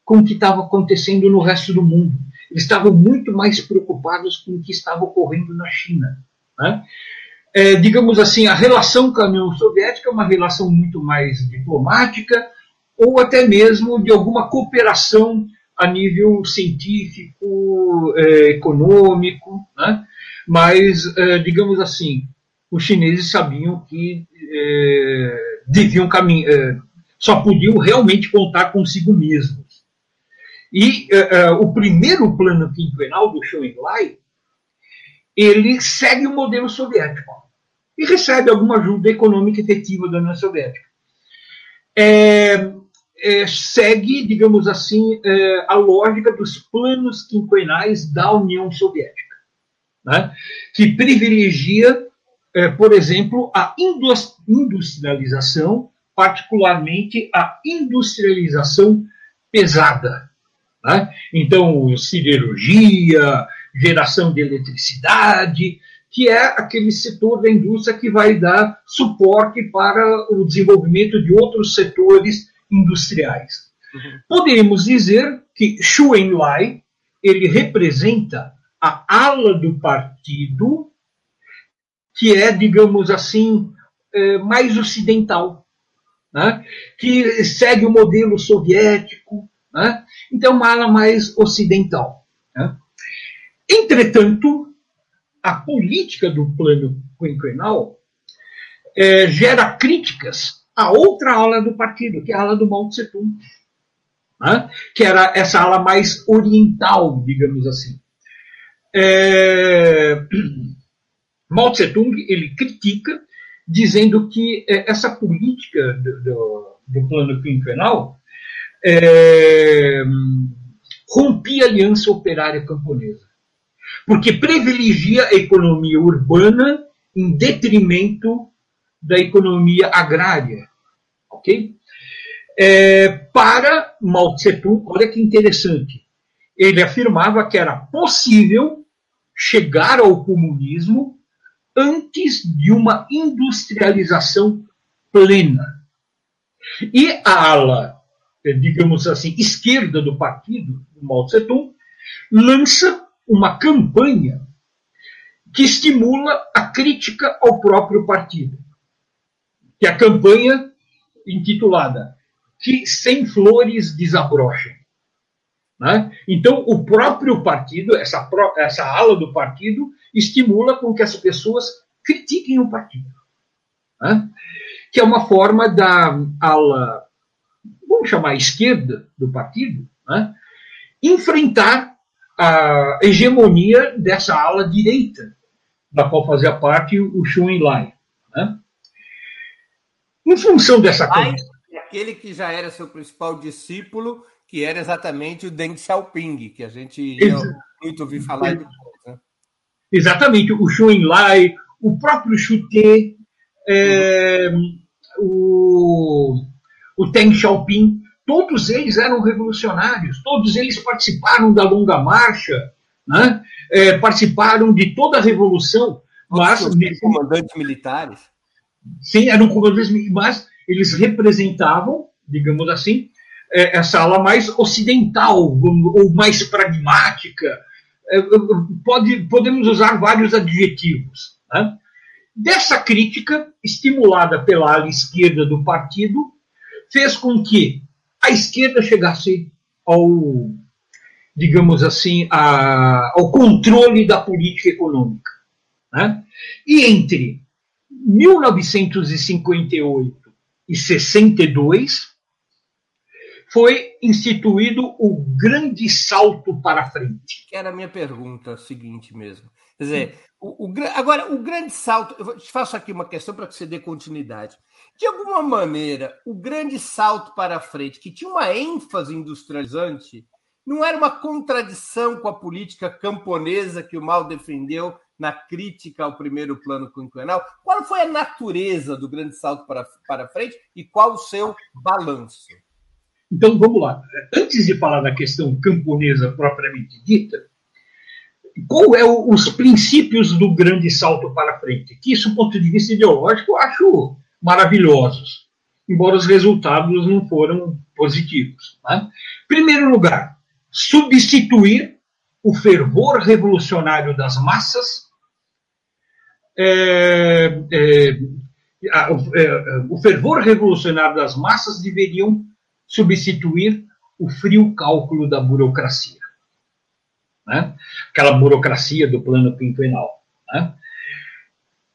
com o que estava acontecendo no resto do mundo. Eles estavam muito mais preocupados com o que estava ocorrendo na China. Né? É, digamos assim, a relação com a União Soviética é uma relação muito mais diplomática ou até mesmo de alguma cooperação a nível científico, é, econômico, né? mas, é, digamos assim, os chineses sabiam que é, deviam caminhar, só podiam realmente contar consigo mesmos. E o primeiro plano quinquenal do Zhou Enlai, ele segue o modelo soviético e recebe alguma ajuda econômica efetiva da União Soviética. É, é, segue, digamos assim, é, a lógica dos planos quinquenais da União Soviética, né? que privilegia é, por exemplo, a industrialização, particularmente a industrialização pesada. Né? Então, siderurgia, geração de eletricidade, que é aquele setor da indústria que vai dar suporte para o desenvolvimento de outros setores industriais. Uhum. Poderíamos dizer que Xu Enlai ele representa a ala do partido que é, digamos assim, é, mais ocidental, né? que segue o modelo soviético, né? então uma ala mais ocidental. Né? Entretanto, a política do plano quinquenal é, gera críticas a outra ala do partido, que é a ala do Mao Tse Tung, né? que era essa ala mais oriental, digamos assim. É... Mao Tse-tung ele critica, dizendo que é, essa política do, do, do plano quinquenal é, rompia a aliança operária camponesa, porque privilegia a economia urbana em detrimento da economia agrária, ok? É, para Mao Tse-tung, olha que interessante, ele afirmava que era possível chegar ao comunismo antes de uma industrialização plena. E a ala, digamos assim, esquerda do partido, o Mao Tse-tung, lança uma campanha que estimula a crítica ao próprio partido. Que é a campanha intitulada Que Sem Flores Desabrochem. Né? Então, o próprio partido, essa, essa ala do partido, estimula com que as pessoas critiquem o partido. Né? Que é uma forma da ala, vamos chamar esquerda do partido, né? enfrentar a hegemonia dessa ala direita, da qual fazia parte o Xu Enlai. Né? Em função dessa coisa. Aquele que já era seu principal discípulo que era exatamente o Deng Xiaoping, que a gente muito ouvir falar depois. Né? Exatamente, o Xu Enlai, o próprio Xu Te, é, o, o Deng Xiaoping, todos eles eram revolucionários, todos eles participaram da Longa Marcha, né? É, participaram de toda a revolução. Mas, comandantes militares? Sim, eram comandantes mas eles representavam, digamos assim, é, essa ala mais ocidental ou mais pragmática. É, pode, podemos usar vários adjetivos. Né? Dessa crítica, estimulada pela ala esquerda do partido, fez com que a esquerda chegasse ao, digamos assim, a, ao controle da política econômica. Né? E entre 1958 e 62 foi instituído o grande salto para frente. Era a minha pergunta seguinte mesmo. Quer dizer, o, o, agora, o grande salto, eu te faço aqui uma questão para que você dê continuidade. De alguma maneira, o grande salto para frente, que tinha uma ênfase industrializante, não era uma contradição com a política camponesa que o Mal defendeu na crítica ao primeiro plano quinquenal? Qual foi a natureza do grande salto para, para frente e qual o seu balanço? Então, vamos lá. Antes de falar da questão camponesa propriamente dita, qual é o, os princípios do grande salto para frente? Que, isso, do ponto de vista ideológico, eu acho maravilhosos, embora os resultados não foram positivos. Né? Primeiro lugar, substituir o fervor revolucionário das massas, é, é, é, o fervor revolucionário das massas deveriam substituir o frio cálculo da burocracia. Né? Aquela burocracia do plano quinquenal. Né?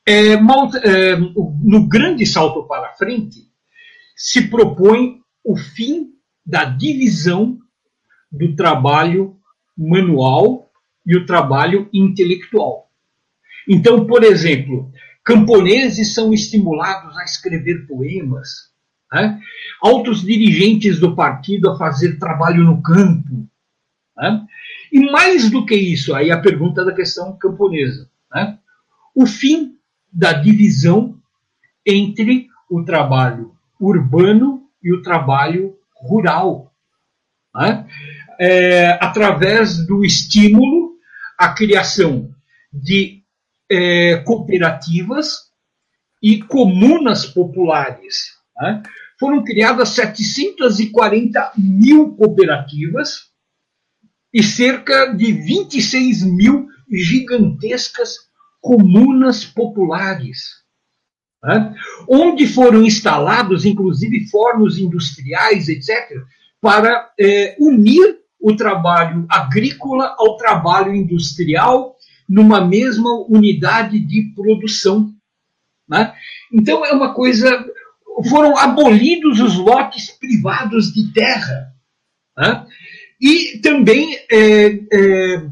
É, é, no grande salto para frente, se propõe o fim da divisão do trabalho manual e o trabalho intelectual. Então, por exemplo, camponeses são estimulados a escrever poemas, né? altos dirigentes do partido a fazer trabalho no campo. Né? E mais do que isso, aí a pergunta da questão camponesa. Né? O fim da divisão entre o trabalho urbano e o trabalho rural. Né? É, através do estímulo à criação de é, cooperativas e comunas populares, né? Foram criadas 740 mil cooperativas e cerca de 26 mil gigantescas comunas populares, né? onde foram instalados, inclusive, fornos industriais, etc., para é, unir o trabalho agrícola ao trabalho industrial numa mesma unidade de produção. Né? Então, é uma coisa foram abolidos os lotes privados de terra. Né? E também, é, é,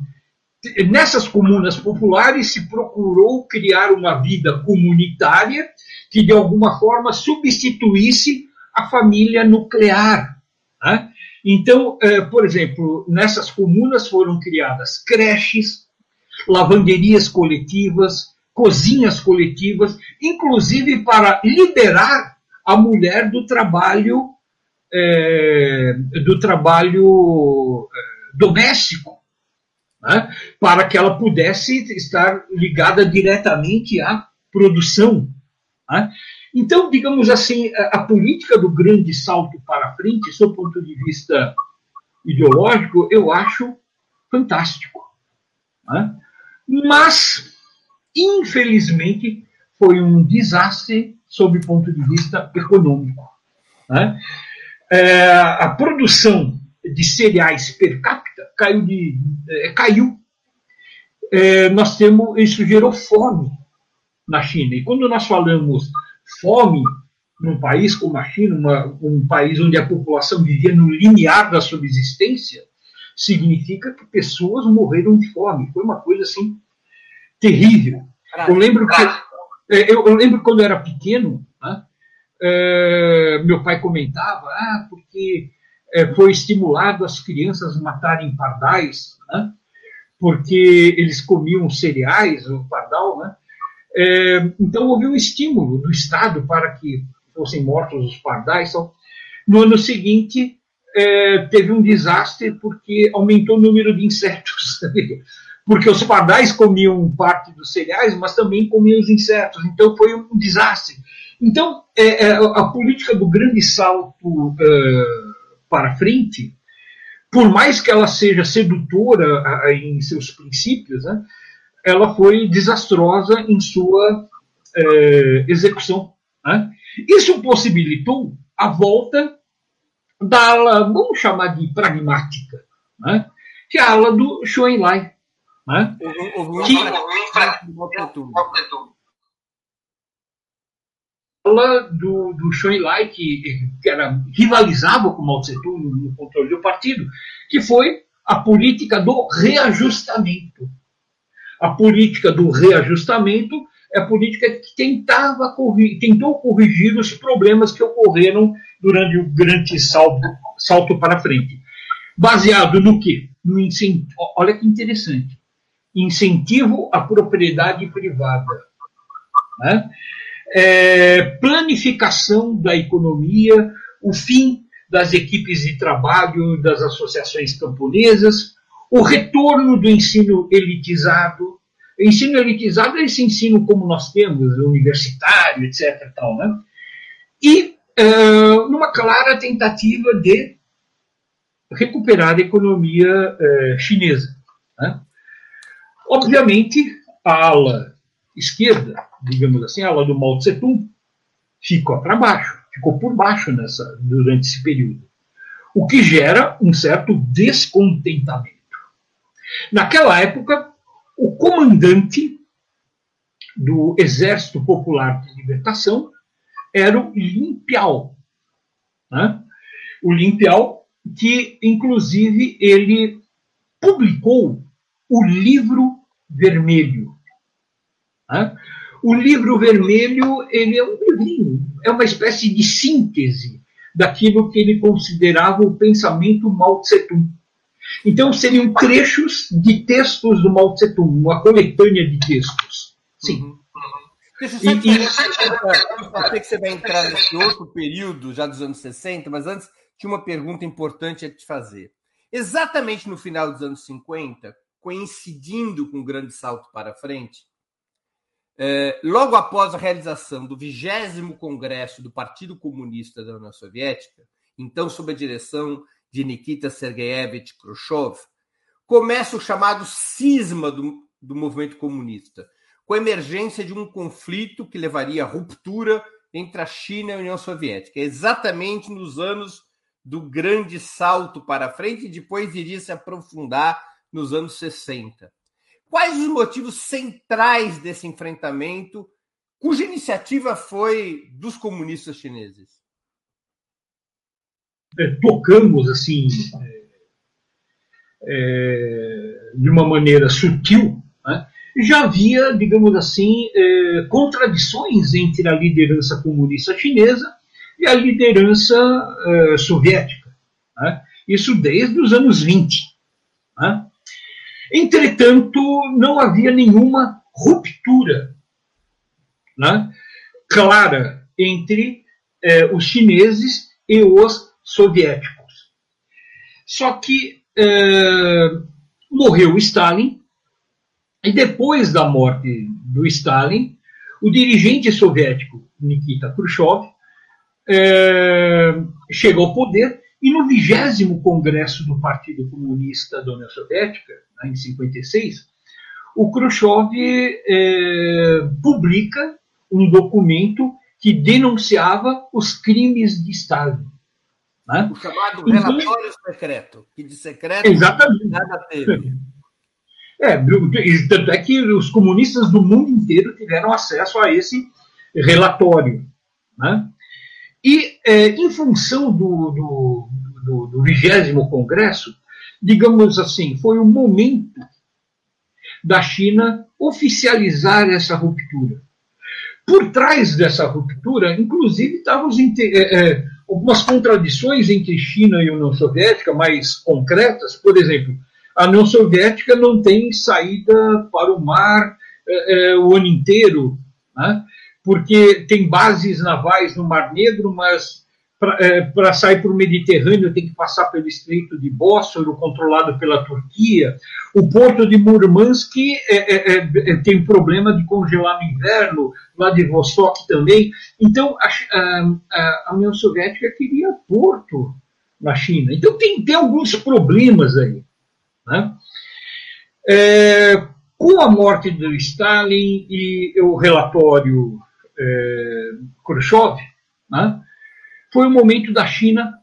nessas comunas populares, se procurou criar uma vida comunitária que, de alguma forma, substituísse a família nuclear. Né? Então, é, por exemplo, nessas comunas foram criadas creches, lavanderias coletivas, cozinhas coletivas, inclusive para liberar a mulher do trabalho é, do trabalho é, doméstico, né? para que ela pudesse estar ligada diretamente à produção. Né? Então, digamos assim, a, a, política do grande salto para frente, do ponto de vista ideológico, eu acho fantástico. Né? Mas, infelizmente, foi um desastre sob ponto de vista econômico. Né? É, a produção de cereais per capita caiu. De, é, caiu. É, nós temos, isso gerou fome na China. E quando nós falamos fome num país como a China, uma, um país onde a população vivia no limiar da subsistência, significa que pessoas morreram de fome. Foi uma coisa assim terrível. Eu lembro que é, eu, eu, lembro quando eu era pequeno, né, é, meu pai comentava, ah, porque é, foi estimulado as crianças matarem pardais, né, porque eles comiam cereais, o pardal, né, é, então houve um estímulo do Estado para que fossem mortos os pardais. Então, no ano seguinte, é, teve um desastre porque aumentou o número de insetos. porque os pardais comiam parte dos cereais, mas também comiam os insetos. Então foi um desastre. Então é, é, a política do grande salto é, para frente, por mais que ela seja sedutora em seus princípios, né, ela foi desastrosa em sua é, execução. Né? Isso possibilitou a volta da ala, vamos chamar de pragmática, né? que é a ala do Enlai. Né? Que, ala do, do Enlai, que, que era, rivalizava com Mao Tse-tung no controle do partido, que foi a política do reajustamento. A política do reajustamento é a política que tentava tentou corrigir os problemas que ocorreram durante o grande salto, salto para frente. Baseado no quê? No incentivo, olha que interessante. Incentivo à propriedade privada. Né? É, planificação da economia, o fim das equipes de trabalho das associações camponesas, o retorno do ensino elitizado, ensino elitizado é esse ensino como nós temos, universitário, etc. Tal, né? E uh, numa clara tentativa de recuperar a economia uh, chinesa. Né? Obviamente, a ala esquerda, digamos assim, a ala do Mao Tse-tung, ficou para baixo, ficou por baixo nessa, durante esse período. O que gera um certo descontentamento. Naquela época, o comandante do Exército Popular de Libertação era o Lin Piao. Né? O Lin Piao, que inclusive ele publicou o livro vermelho. Né? O livro vermelho ele é um livrinho, é uma espécie de síntese daquilo que ele considerava o pensamento Mao Tse-tung. Então, seriam trechos de textos do Mao Tse Tung, uma coletânea de textos. Sim. Uhum. Deixa eu só e, eu sei que você vai entrar nesse outro período, já dos anos 60, mas antes tinha uma pergunta importante a te fazer. Exatamente no final dos anos 50, coincidindo com o grande salto para frente, é, logo após a realização do vigésimo congresso do Partido Comunista da União Soviética, então sob a direção de Nikita Sergeyevich Khrushchev, começa o chamado cisma do, do movimento comunista, com a emergência de um conflito que levaria à ruptura entre a China e a União Soviética, exatamente nos anos do grande salto para frente e depois iria se aprofundar nos anos 60. Quais os motivos centrais desse enfrentamento, cuja iniciativa foi dos comunistas chineses? é, tocamos assim é, é, de uma maneira sutil, né, já havia, digamos assim, é, contradições entre a liderança comunista chinesa e a liderança é, soviética. Né, isso desde os anos 20. Né. Entretanto, não havia nenhuma ruptura né, clara entre é, os chineses e os soviéticos. Só que é, morreu Stalin, e depois da morte do Stalin, o dirigente soviético Nikita Khrushchev é, chegou ao poder e no vigésimo congresso do Partido Comunista da União Soviética, né, em 56, o Khrushchev é, publica um documento que denunciava os crimes de Stalin. Né? O chamado então, relatório secreto, que de secreto exatamente. nada teve. É, tanto é que os comunistas do mundo inteiro tiveram acesso a esse relatório. Né? E, é, em função do, do, do, do 20 Congresso, digamos assim, foi o momento da China oficializar essa ruptura. Por trás dessa ruptura, inclusive, estavam é, é algumas contradições entre China e União Soviética mais concretas. Por exemplo, a União Soviética não tem saída para o mar é, é, o ano inteiro, né? Porque tem bases navais no Mar Negro, mas para é, sair para o Mediterrâneo tem que passar pelo Estreito de Bósforo, controlado pela Turquia. O porto de Murmansk é, é, é, tem problema de congelar no inverno, Vladivostok também. Então, a, a, a, União Soviética queria porto na China. Então, tem, tem alguns problemas aí. Né? É, com a morte do Stalin e o relatório é, Khrushchev, né, foi o momento da China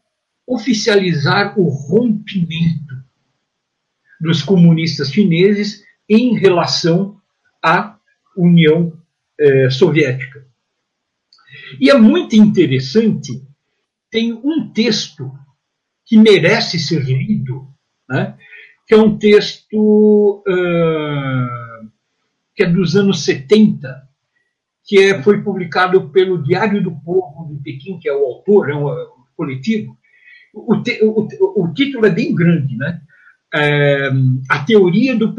oficializar o rompimento dos comunistas chineses em relação à União é, Soviética. E é muito interessante, tem um texto que merece ser lido, né, que é um texto uh, que é dos anos 70, que é, foi publicado pelo Diário do Povo de Pequim, que é o autor, é um, coletivo. O, te, o, o, título é bem grande, né? É, a teoria do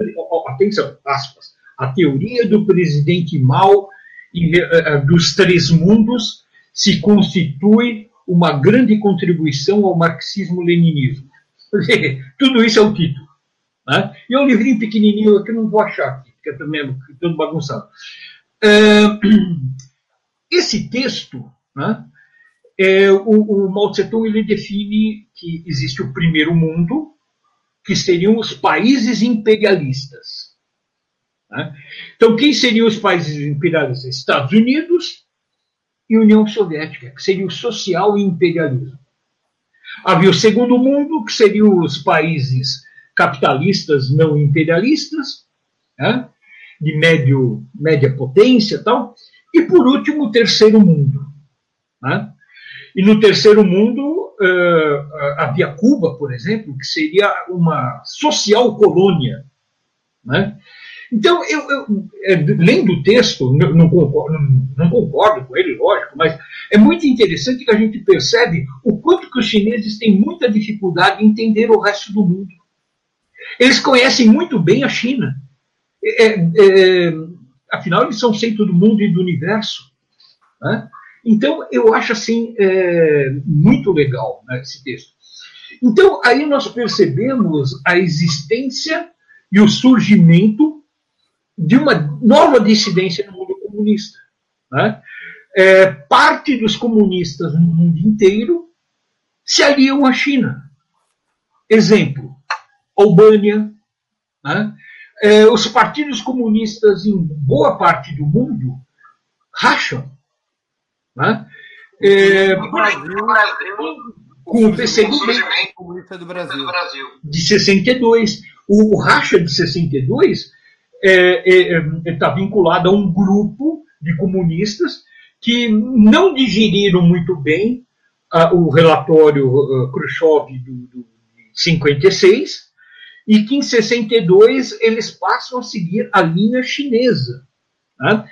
atenção aspas a teoria do presidente Mao e uh, dos três mundos se constitui uma grande contribuição ao marxismo-leninismo. Tudo isso é o título. Né? E é um livrinho pequenininho que eu não vou achar aqui, porque é também todo bagunçado. esse texto, né, é, o, o Mao Tse-tung ele define que existe o primeiro mundo, que seriam os países imperialistas. Né? Então, quem seriam os países imperialistas? Estados Unidos e União Soviética, que seria o social imperialismo. Havia o segundo mundo, que seriam os países capitalistas não imperialistas, né? De médio, média potência tal. E, por último, o terceiro mundo. Né? E no terceiro mundo uh, havia Cuba, por exemplo, que seria uma social colônia. Né? Então, eu, eu é, lendo o texto, não, concordo, não, concordo, com ele, lógico, mas é muito interessante que a gente percebe o quanto que os chineses têm muita dificuldade em entender o resto do mundo. Eles conhecem muito bem a China. É, é, afinal, eles são centro do mundo e do universo. Né? Então, eu acho assim é, muito legal né, esse texto. Então, aí nós percebemos a existência e o surgimento de uma nova dissidência no mundo comunista. Né? É, parte dos comunistas no mundo inteiro se aliam à China. Exemplo, Albânia, né? É, os partidos comunistas em boa parte do mundo racham. Né? É, com o PCdoB comunista do Brasil, de 62. O, racha de 62 está é, é, vinculado a um grupo de comunistas que não digeriram muito bem uh, o relatório uh, Khrushchev do, do, de 56 e que em 62 eles passam a seguir a linha chinesa. Né?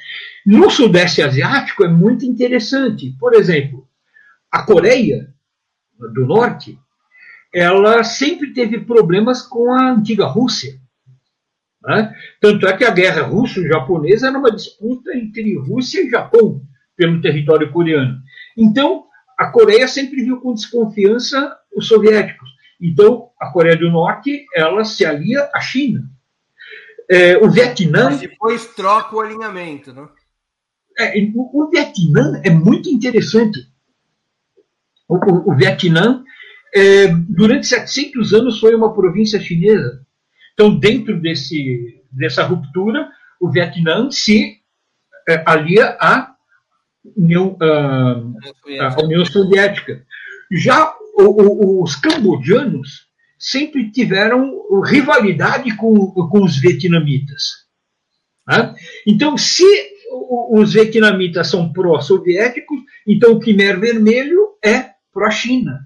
No Sudeste Asiático é muito interessante. Por exemplo, a Coreia do Norte, ela sempre teve problemas com a antiga Rússia. Né? Tanto é que a guerra russo-japonesa era uma disputa entre Rússia e Japão pelo território coreano. Então, a Coreia sempre viu com desconfiança os soviéticos. Então, a Coreia do Norte ela se alia à China. É, o Vietnã. Mas depois troca o alinhamento, né? É, o, o, Vietnã é muito interessante. O, o, o Vietnã, é, durante 700 anos, foi uma província chinesa. Então, dentro desse, dessa ruptura, o Vietnã se é, alia à União, uh, à União Soviética. Já o, o, os cambodianos sempre tiveram rivalidade com, com os vietnamitas. Né? Então, se os vietnamitas são pró-soviéticos, então o Khmer Vermelho é pró-China.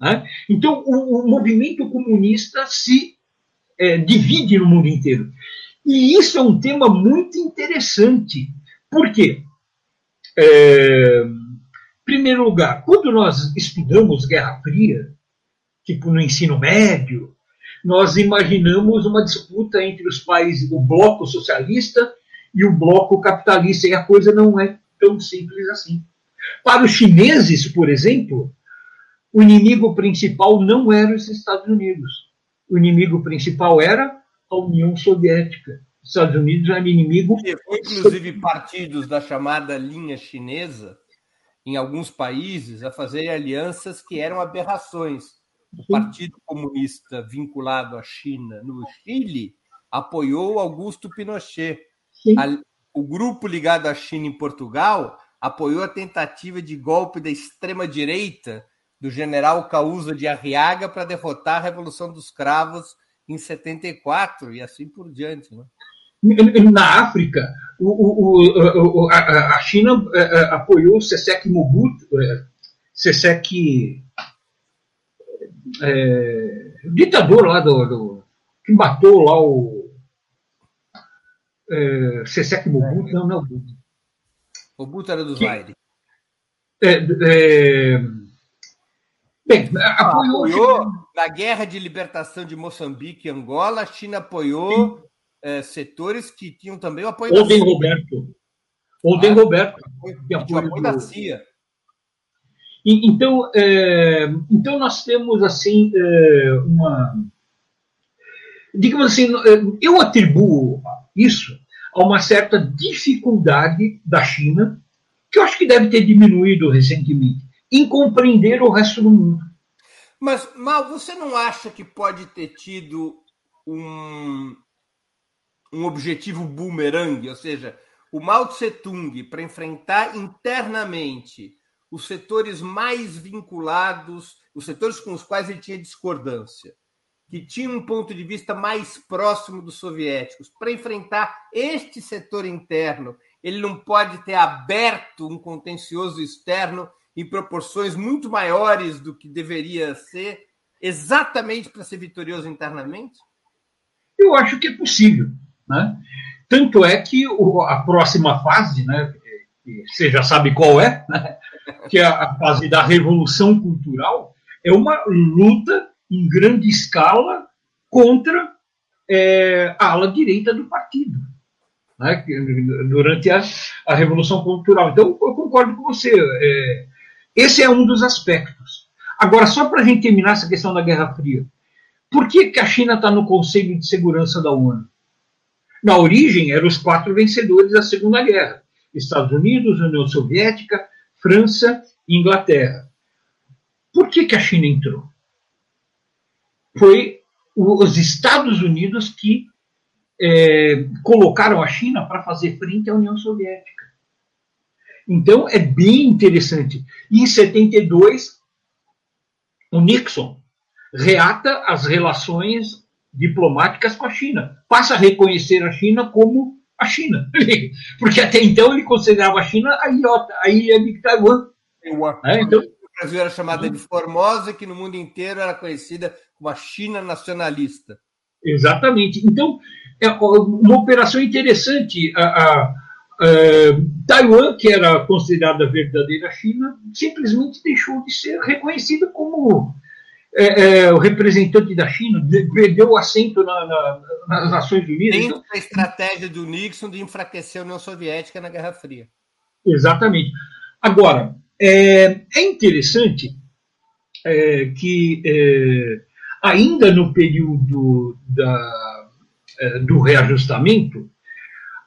Né? Então, o, o, movimento comunista se é, divide no mundo inteiro. E isso é um tema muito interessante. Por quê? É, primeiro lugar, quando nós estudamos Guerra Fria, tipo no ensino médio, nós imaginamos uma disputa entre os países, o bloco socialista e o bloco capitalista, e a coisa não é tão simples assim. Para os chineses, por exemplo, o inimigo principal não era os Estados Unidos. O inimigo principal era a União Soviética. Os Estados Unidos era inimigo. Inclusive, partidos da chamada linha chinesa em alguns países a fazer alianças que eram aberrações. O Partido Comunista vinculado à China no Chile apoiou Augusto Pinochet. A, o grupo ligado à China em Portugal apoiou a tentativa de golpe da extrema-direita do general Causa de Arriaga para derrotar a Revolução dos Cravos em 74 e assim por diante. Né? Na África, o, o, o, a, a, China é, é, apoiou o Sesek Mobutu, é, Sesek, é, ditador lá do, do, que matou lá o é, Sesek Mobutu, não, não. Mobutu era do Zaire. É, é, bem, apoiou, apoiou na guerra de libertação de Moçambique e Angola, a China apoiou é, setores que tinham também o apoio Oden da CIA. Roberto. Oden ah, Roberto. Que apoio, apoio da CIA. E, então, é, então nós temos assim é, uma digamos assim, é, eu atribuo isso a uma certa dificuldade da China, que eu acho que deve ter diminuído recentemente, em compreender o resto do mundo. Mas, Mal, você não acha que pode ter tido um, um objetivo boomerang? Ou seja, o Mao Tse Tung, para enfrentar internamente os setores mais vinculados, os setores com os quais ele tinha discordância, que tinham um ponto de vista mais próximo dos soviéticos, para enfrentar este setor interno, ele não pode ter aberto um contencioso externo em proporções muito maiores do que deveria ser, exatamente para ser vitorioso internamente? Eu acho que é possível. Né? Tanto é que o, a próxima fase, né, que você já sabe qual é, né, que é a fase da revolução cultural, é uma luta em grande escala contra é, a ala direita do partido né, durante a, a Revolução Cultural. Então, eu concordo com você. É, esse é um dos aspectos. Agora, só para a gente terminar essa questão da Guerra Fria, por que, que a China está no Conselho de Segurança da ONU? Na origem, eram os quatro vencedores da Segunda Guerra: Estados Unidos, União Soviética, França e Inglaterra. Por que, que a China entrou? Foi os Estados Unidos que é, colocaram a China para fazer frente à União Soviética. Então é bem interessante. E em 72, o Nixon reata as relações diplomáticas com a China, passa a reconhecer a China como a China, porque até então ele considerava a China a ilha, a ilha de Taiwan. É, então, o Brasil era chamada de Formosa, que no mundo inteiro era conhecida como a China nacionalista. Exatamente. Então, é uma operação interessante. A, a, a, Taiwan, que era considerada a verdadeira China, simplesmente deixou de ser reconhecida como é, é, o representante da China, perdeu o assento na, na, nas Nações Unidas. Dentro então, da estratégia do Nixon de enfraquecer a União Soviética na Guerra Fria. Exatamente. Agora, é, é interessante é, que é, ainda no período da, é, do reajustamento,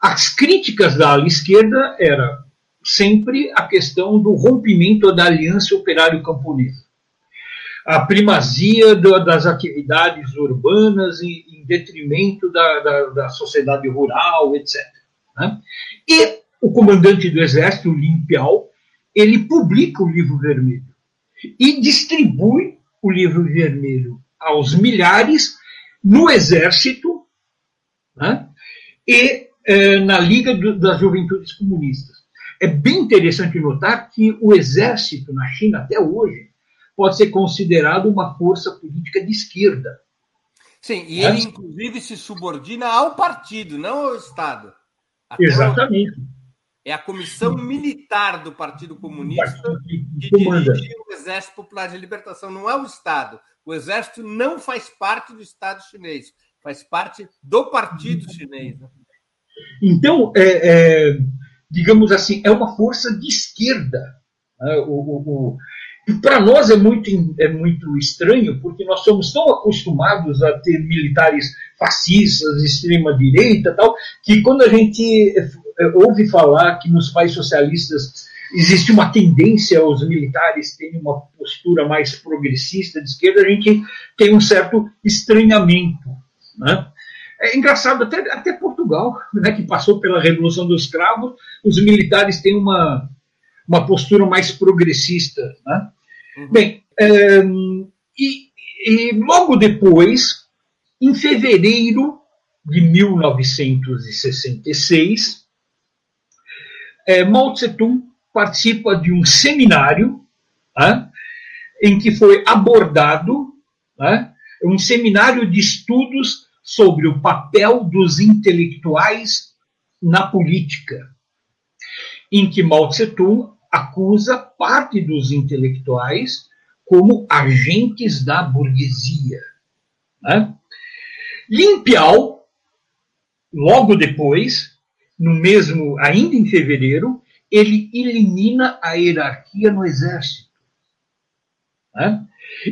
as críticas da ala esquerda era sempre a questão do rompimento da aliança operário-camponesa a primazia do, das atividades urbanas em, em detrimento da, da, da, sociedade rural, etc. Né? E o comandante do exército, Lin Piao, ele publica o livro vermelho e distribui o livro vermelho aos milhares no exército né? e eh, na Liga do, das Juventudes Comunistas. É bem interessante notar que o exército na China, até hoje, pode ser considerado uma força política de esquerda. Sim, e ele, inclusive, se subordina ao partido, não ao Estado. Até Exatamente. É a comissão militar do Partido Comunista que dirige o Exército Popular de Libertação, não é o Estado. O Exército não faz parte do Estado chinês, faz parte do Partido Chinês. Né? Então, é, é, digamos assim, é uma força de esquerda. Né? O, o, para nós é muito, é muito estranho, porque nós somos tão acostumados a ter militares fascistas, extrema-direita tal, que quando a gente é, ouve falar que nos países socialistas existe uma tendência aos militares terem uma postura mais progressista de esquerda, a gente tem um certo estranhamento. Né? É engraçado, até, até Portugal, né, que passou pela Revolução dos Cravos, os militares têm uma, uma postura mais progressista. Né? Uhum. Bem, é, e, e logo depois, em fevereiro de 1966, é, Mao Tse-tung participa de um seminário né, em que foi abordado né, um seminário de estudos sobre o papel dos intelectuais na política, em que Mao Tse-tung acusa parte dos intelectuais como agentes da burguesia. Né? Lin Piao, logo depois, no mesmo, ainda em fevereiro, ele elimina a hierarquia no exército. Né?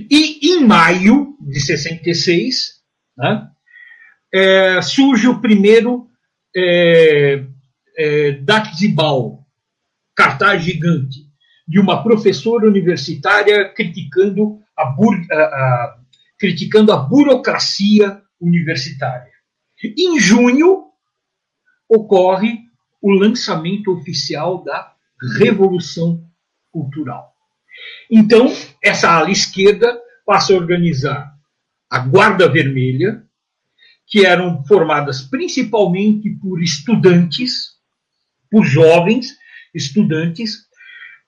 E em maio de 66, né, é, surge o primeiro é, é, cartaz gigante, de uma professora universitária criticando a, a, a, criticando a burocracia universitária. Em junho, ocorre o lançamento oficial da Revolução Cultural. Então, essa ala esquerda passa a organizar a Guarda Vermelha, que eram formadas principalmente por estudantes, por jovens estudantes.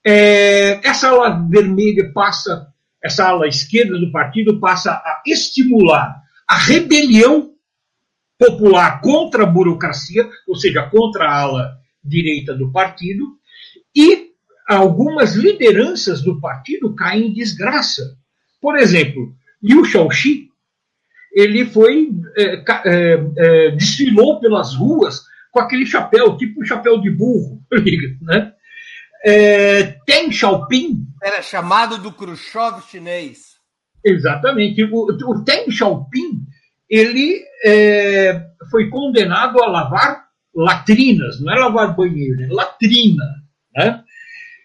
É, essa ala vermelha passa, essa ala esquerda do partido passa a estimular a rebelião popular contra a burocracia, ou seja, contra a ala direita do partido, e algumas lideranças do partido caem em desgraça. Por exemplo, Liu Shaoxi, ele foi é, é, é, desfilou pelas ruas com aquele chapéu, tipo chapéu de burro, né? É, Deng Xiaoping era chamado do Khrushchev chinês. Exatamente. O, o Deng Xiaoping ele é, foi condenado a lavar latrinas, não é lavar banheiro, é latrina. Né?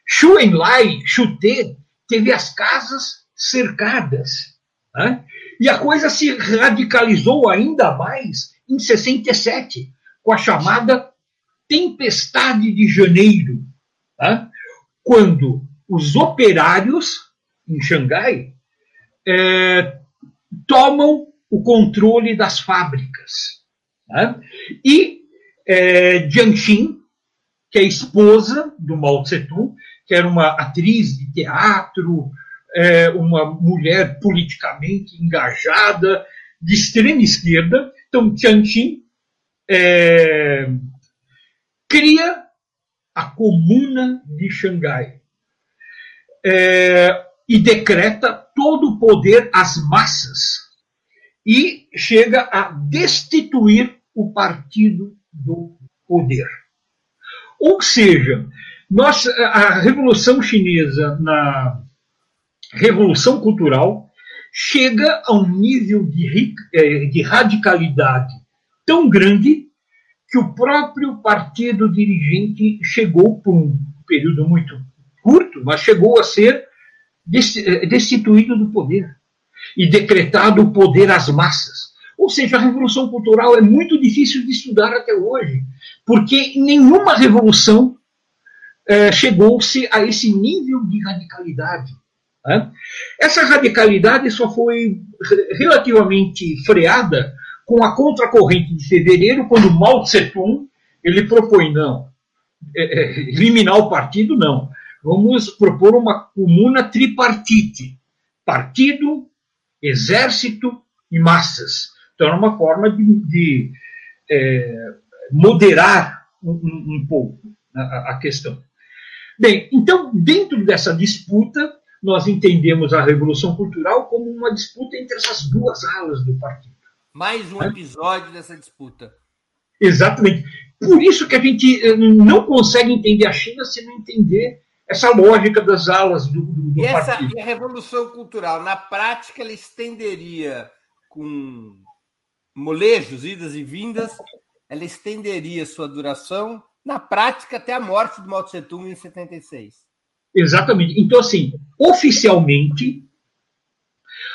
Xu Enlai, Xu Te, teve as casas cercadas. Né? E a coisa se radicalizou ainda mais em 67, com a chamada Tempestade de Janeiro, né? quando os operários em Xangai é, tomam o controle das fábricas. Né? E é, Jiang Xin, que é esposa do Mao Tse-tung, que era uma atriz de teatro, é, uma mulher politicamente engajada, de extrema esquerda. Então, Jiang Xin é, cria a Comuna de Xangai é, e decreta todo o poder às massas e chega a destituir o partido do poder. Ou seja, nós, a Revolução Chinesa, na Revolução Cultural, chega a um nível de, eh, de radicalidade tão grande que o próprio partido dirigente chegou, por um período muito curto, mas chegou a ser eh, destituído do poder e decretado o poder às massas. Ou seja, a revolução cultural é muito difícil de estudar até hoje, porque nenhuma revolução eh, chegou-se a esse nível de radicalidade. Né? Essa radicalidade só foi relativamente freada com a contracorrente de fevereiro, quando Mao Tse-tung ele propõe não, é, é, eliminar o partido não, vamos propor uma comuna tripartite, partido, exército e massas. Então, era uma forma de, de é, moderar um, um, pouco a, a questão. Bem, então, dentro dessa disputa, nós entendemos a Revolução Cultural como uma disputa entre essas duas alas do partido. Mais um episódio dessa disputa. Exatamente. Por isso que a gente eh, não consegue entender a China se não entender essa lógica das alas do, do, do e essa, partido. E a revolução cultural, na prática, ela estenderia com molejos, idas e vindas, ela estenderia sua duração, na prática, até a morte do Mao Tse Tung em 76. Exatamente. Então, assim, oficialmente,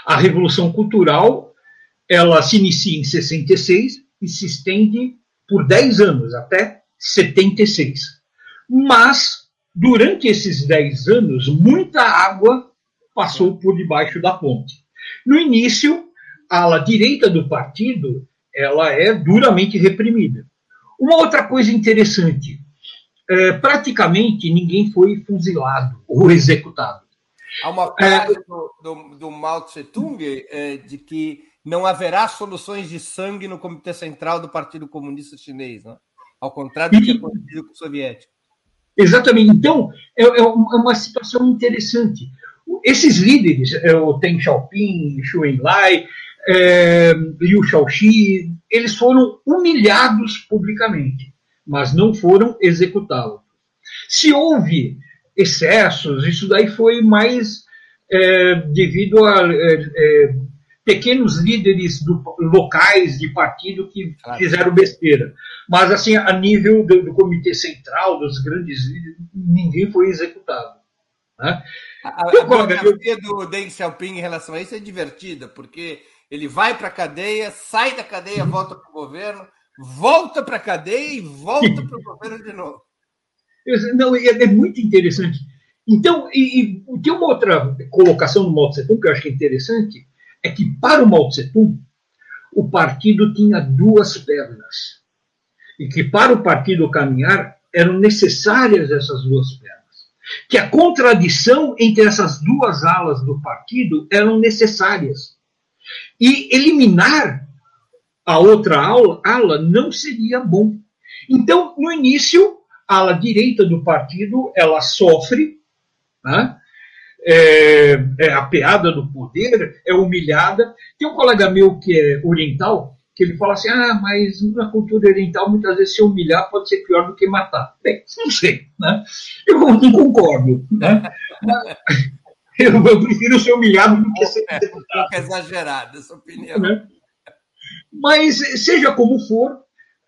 a Revolução Cultural ela se inicia em 66 e se estende por 10 anos, até 76. Mas, durante esses 10 anos, muita água passou por debaixo da ponte. No início, a ala direita do partido ela é duramente reprimida. Uma outra coisa interessante, é, praticamente ninguém foi fuzilado ou executado. Há uma frase é, do, do, do, Mao Tse Tung é, de que não haverá soluções de sangue no Comitê Central do Partido Comunista Chinês, né? ao contrário do que aconteceu com o soviético. Exatamente. Então, é, é, é uma situação interessante. Esses líderes, é, o Deng Xiaoping, Xu Enlai, é, Liu Shaoxi, eles foram humilhados publicamente, mas não foram executados. Se houve excessos, isso daí foi mais é, devido a é, é pequenos líderes do, locais de partido que claro. fizeram besteira. Mas, assim, a nível do, do, Comitê Central, dos grandes líderes, ninguém foi executado. Né? A, a, a do Deng Xiaoping em relação a isso é divertida, porque ele vai para a cadeia, sai da cadeia, volta para o governo, volta para a cadeia e volta para o governo de novo. Não, é, é, muito interessante. Então, e, e, tem uma outra colocação do Mao Tse Tung que eu acho que é interessante, é que para o Mao Tse o partido tinha duas pernas. E que para o partido caminhar eram necessárias essas duas pernas. Que a contradição entre essas duas alas do partido eram necessárias. E eliminar a outra ala, ala não seria bom. Então, no início, a ala direita do partido ela sofre, né? É, é apeada do poder, é humilhada. Tem um colega meu que é oriental, que ele fala assim: ah, mas na cultura oriental muitas vezes se humilhar pode ser pior do que matar. Bem, não sei, né? Eu não concordo, né? eu, eu, prefiro ser humilhado do que ser é, executado. É exagerado essa opinião. Né? Mas seja como for,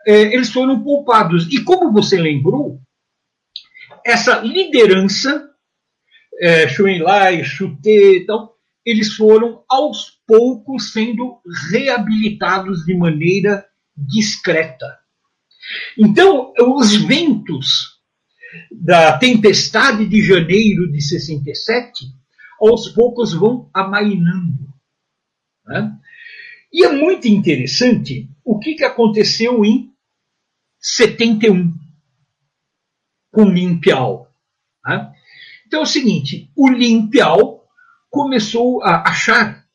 é, eles foram poupados. E como você lembrou, essa liderança é, Xu Enlai, Xu Te, então, eles foram aos poucos sendo reabilitados de maneira discreta. Então, os ventos da tempestade de janeiro de 67, aos poucos vão amainando. Né? E é muito interessante o que, que aconteceu em 71 com Lin Piao. Né? Então é o seguinte, o Lin Piao começou a achar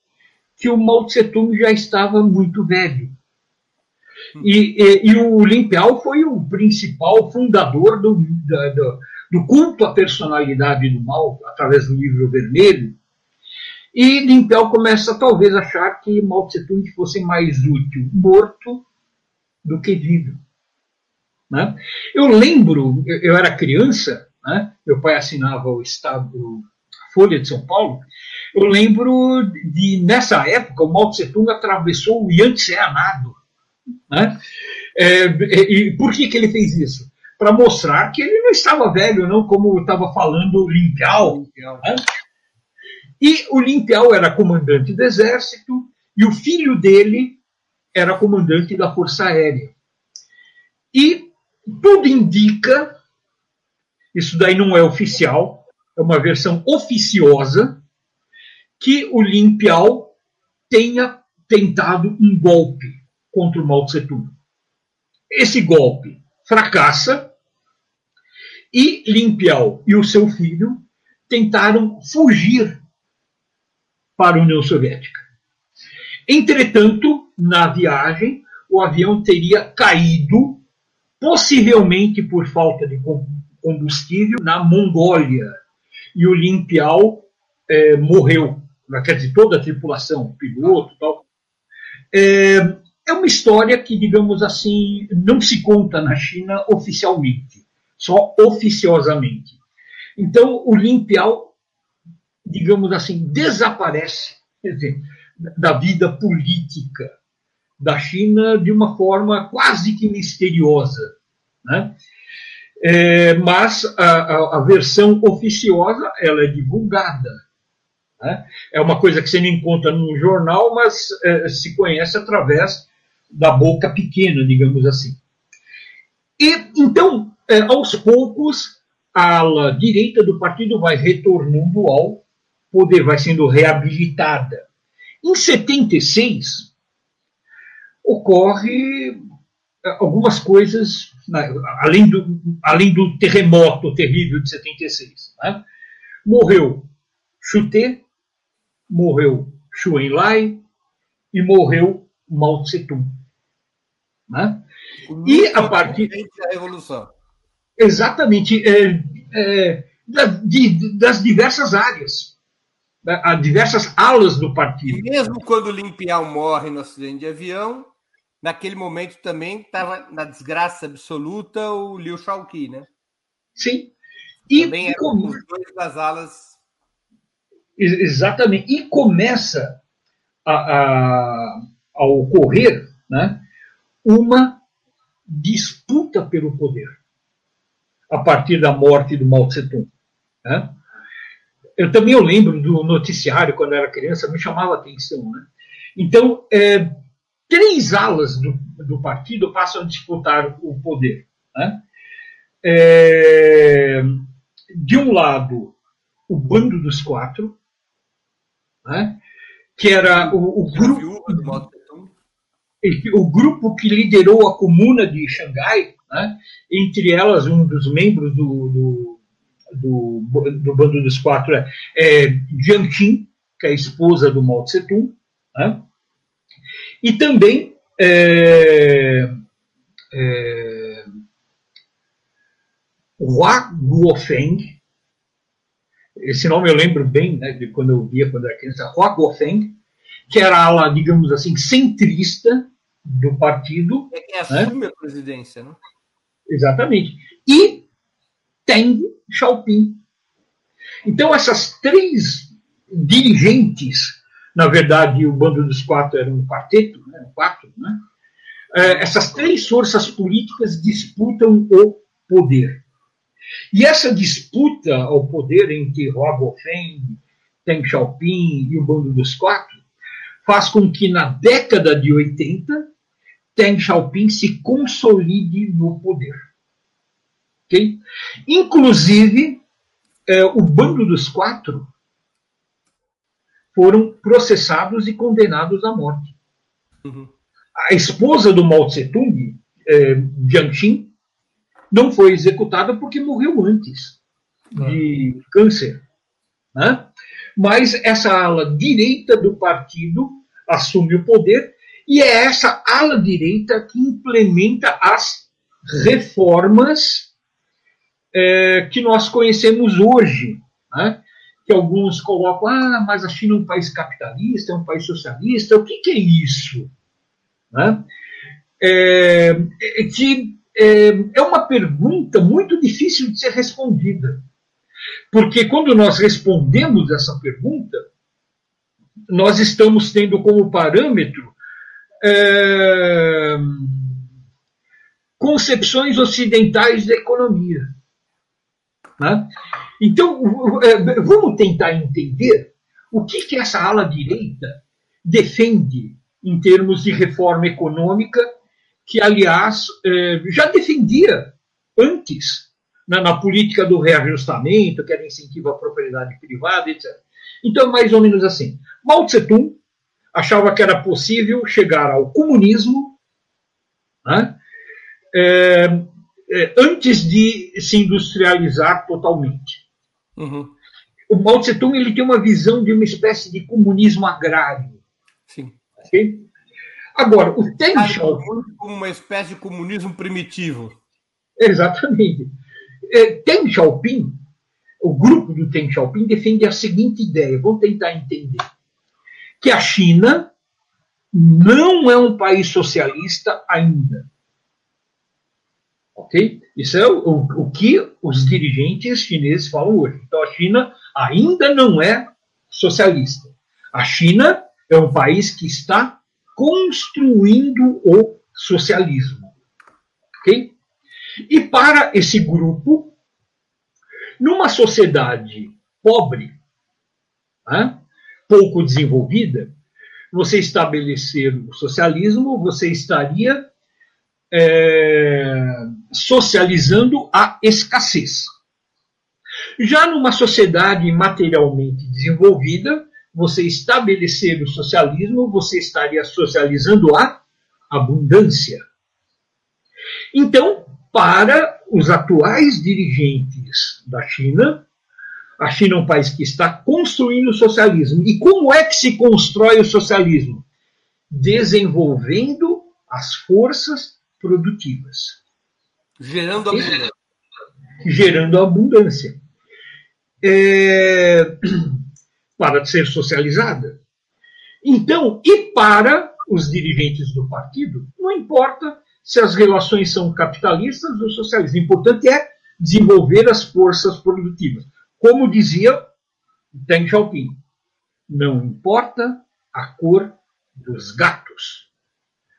que o Mao Tse Tung já estava muito velho. E, e, e o Lin Piao foi o principal fundador do, do, do culto à personalidade do Mao, através do livro vermelho. E Lin Piao começa talvez a achar que Mao Tse Tung fosse mais útil morto do que vivo. Né? Eu lembro, eu era criança, né? Meu pai assinava o Estado, Folha de São Paulo. Eu lembro de, nessa época, o Mao Tse Tung atravessou o Yangtze a nado. Né? É, e por que, que ele fez isso? Para mostrar que ele não estava velho, não como estava falando o Limpiao. Né? E o Limpiao era comandante do exército e o filho dele era comandante da Força Aérea. E tudo indica isso daí não é oficial, é uma versão oficiosa, que o Lin Piao tenha tentado um golpe contra o Mao Tse Tung. Esse golpe fracassa e Lin Piao e o seu filho tentaram fugir para a União Soviética. Entretanto, na viagem, o avião teria caído, possivelmente por falta de combustível na Mongólia. E o Limpial é, morreu, quer dizer, toda a tripulação, piloto tal. É, é uma história que, digamos assim, não se conta na China oficialmente, só oficiosamente. Então, o Limpial, digamos assim, desaparece dizer, da vida política da China de uma forma quase que misteriosa. Né? É, mas a, a, versão oficiosa ela é divulgada. Né? É uma coisa que você não encontra no jornal, mas é, se conhece através da boca pequena, digamos assim. E então, é, aos poucos, a ala direita do partido vai retornando ao poder, vai sendo reabilitada. Em 76, ocorre algumas coisas, né, além do, além do terremoto terrível de 76. Né? Morreu Chuté, morreu Xu Enlai e morreu Mao Tse-tung. Né? E a partir da revolução. Exatamente, é, é, das diversas áreas, né? há diversas alas do partido. E mesmo quando Limpial morre no acidente de avião, naquele momento também estava na desgraça absoluta o Liu Shaoqi, né? Sim. E também eram como... os dois das alas. Exatamente. E começa a, a, a ocorrer né, uma disputa pelo poder a partir da morte do Mao Tse Tung. Né? Eu também eu lembro do noticiário quando era criança, me chamava a atenção. Né? Então, é, três alas do, do, partido passam a disputar o poder. Né? É, de um lado, o bando dos quatro, né? que era o, o grupo o grupo que liderou a comuna de Xangai, né? entre elas um dos membros do, do, do, do bando dos quatro é, é Jiang Qin, que é a esposa do Mao Tse Tung, né? E também é, é, Hua Guofeng, esse nome eu lembro bem né, de quando eu via quando era criança, Hua Guofeng, que era a ala, digamos assim, centrista do partido. É quem assume né? a presidência, não? Exatamente. E Teng Xiaoping. Então, essas três dirigentes, na verdade, o bando dos quatro era um quarteto, né? quatro, né? É, essas três forças políticas disputam o poder. E essa disputa ao poder entre Hua Guofeng, Teng Xiaoping e o bando dos quatro faz com que na década de 80 Deng Xiaoping se consolide no poder. Okay? Inclusive, é, o bando dos quatro foram processados e condenados à morte. Uhum. A esposa do Mao Tse-tung, é, Jiang não foi executada porque morreu antes de câncer. Né? Mas essa ala direita do partido assume o poder, e é essa ala direita que implementa as reformas é, que nós conhecemos hoje. Que alguns colocam, ah, mas a China é um país capitalista, é um país socialista, o que, que é isso? Né? É, é, que é, é uma pergunta muito difícil de ser respondida. Porque quando nós respondemos essa pergunta, nós estamos tendo como parâmetro é, concepções ocidentais da economia. Né? Então, é, vamos tentar entender o que, que essa ala direita defende em termos de reforma econômica, que, aliás, é, já defendia antes na, na política do reajustamento, que era incentivo à propriedade privada, etc. Então, mais ou menos assim. Mao Tse-tung achava que era possível chegar ao comunismo né, é, é, antes de se industrializar totalmente. Uhum. O Mao Tse-tung ele tem uma visão de uma espécie de comunismo agrário. Sim. Okay? Agora, o Deng Xiaoping... Como uma espécie de comunismo primitivo. Exatamente. É, Deng Xiaoping, o grupo do Deng Xiaoping defende a seguinte ideia, vamos tentar entender que a China não é um país socialista ainda. Ok? Isso é o, o, o que os dirigentes chineses falam hoje. Então, a China ainda não é socialista. A China é um país que está construindo o socialismo. Ok? E para esse grupo, numa sociedade pobre, né, pouco desenvolvida, você estabelecer o socialismo, você estaria é, socializando a escassez. Já numa sociedade materialmente desenvolvida, você estabelecer o socialismo, você estaria socializando a abundância. Então, para os atuais dirigentes da China, a China é um país que está construindo o socialismo. E como é que se constrói o socialismo? Desenvolvendo as forças produtivas. Gerando abundância. Gerando abundância. É... Para ser socializada. Então, e para os dirigentes do partido, não importa se as relações são capitalistas ou socialistas. O importante é desenvolver as forças produtivas. Como dizia Deng Xiaoping, não importa a cor dos gatos.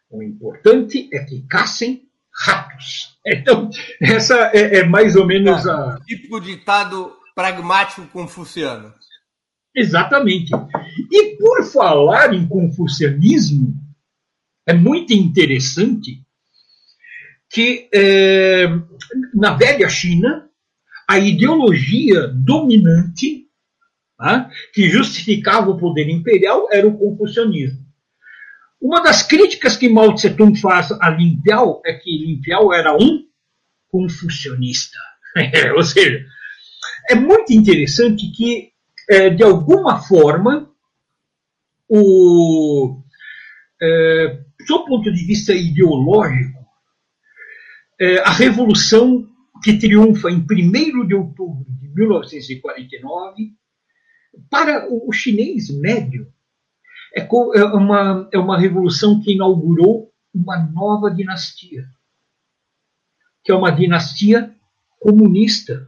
O importante é que caçem ratos. Então, essa é, é mais ou menos a. Típico ditado pragmático confuciano. Exatamente. E por falar em confucianismo, é muito interessante que é, na velha China a ideologia dominante tá, que justificava o poder imperial era o confucionismo. Uma das críticas que Mao Tse Tung faz a Lin é que Lin era um confucionista. Ou seja, é muito interessante que, é, de alguma forma, o, é, do ponto de vista ideológico, é, a revolução que triunfa em 1 de outubro de 1949, para o chinês médio, é, é uma, é uma revolução que inaugurou uma nova dinastia, que é uma dinastia comunista.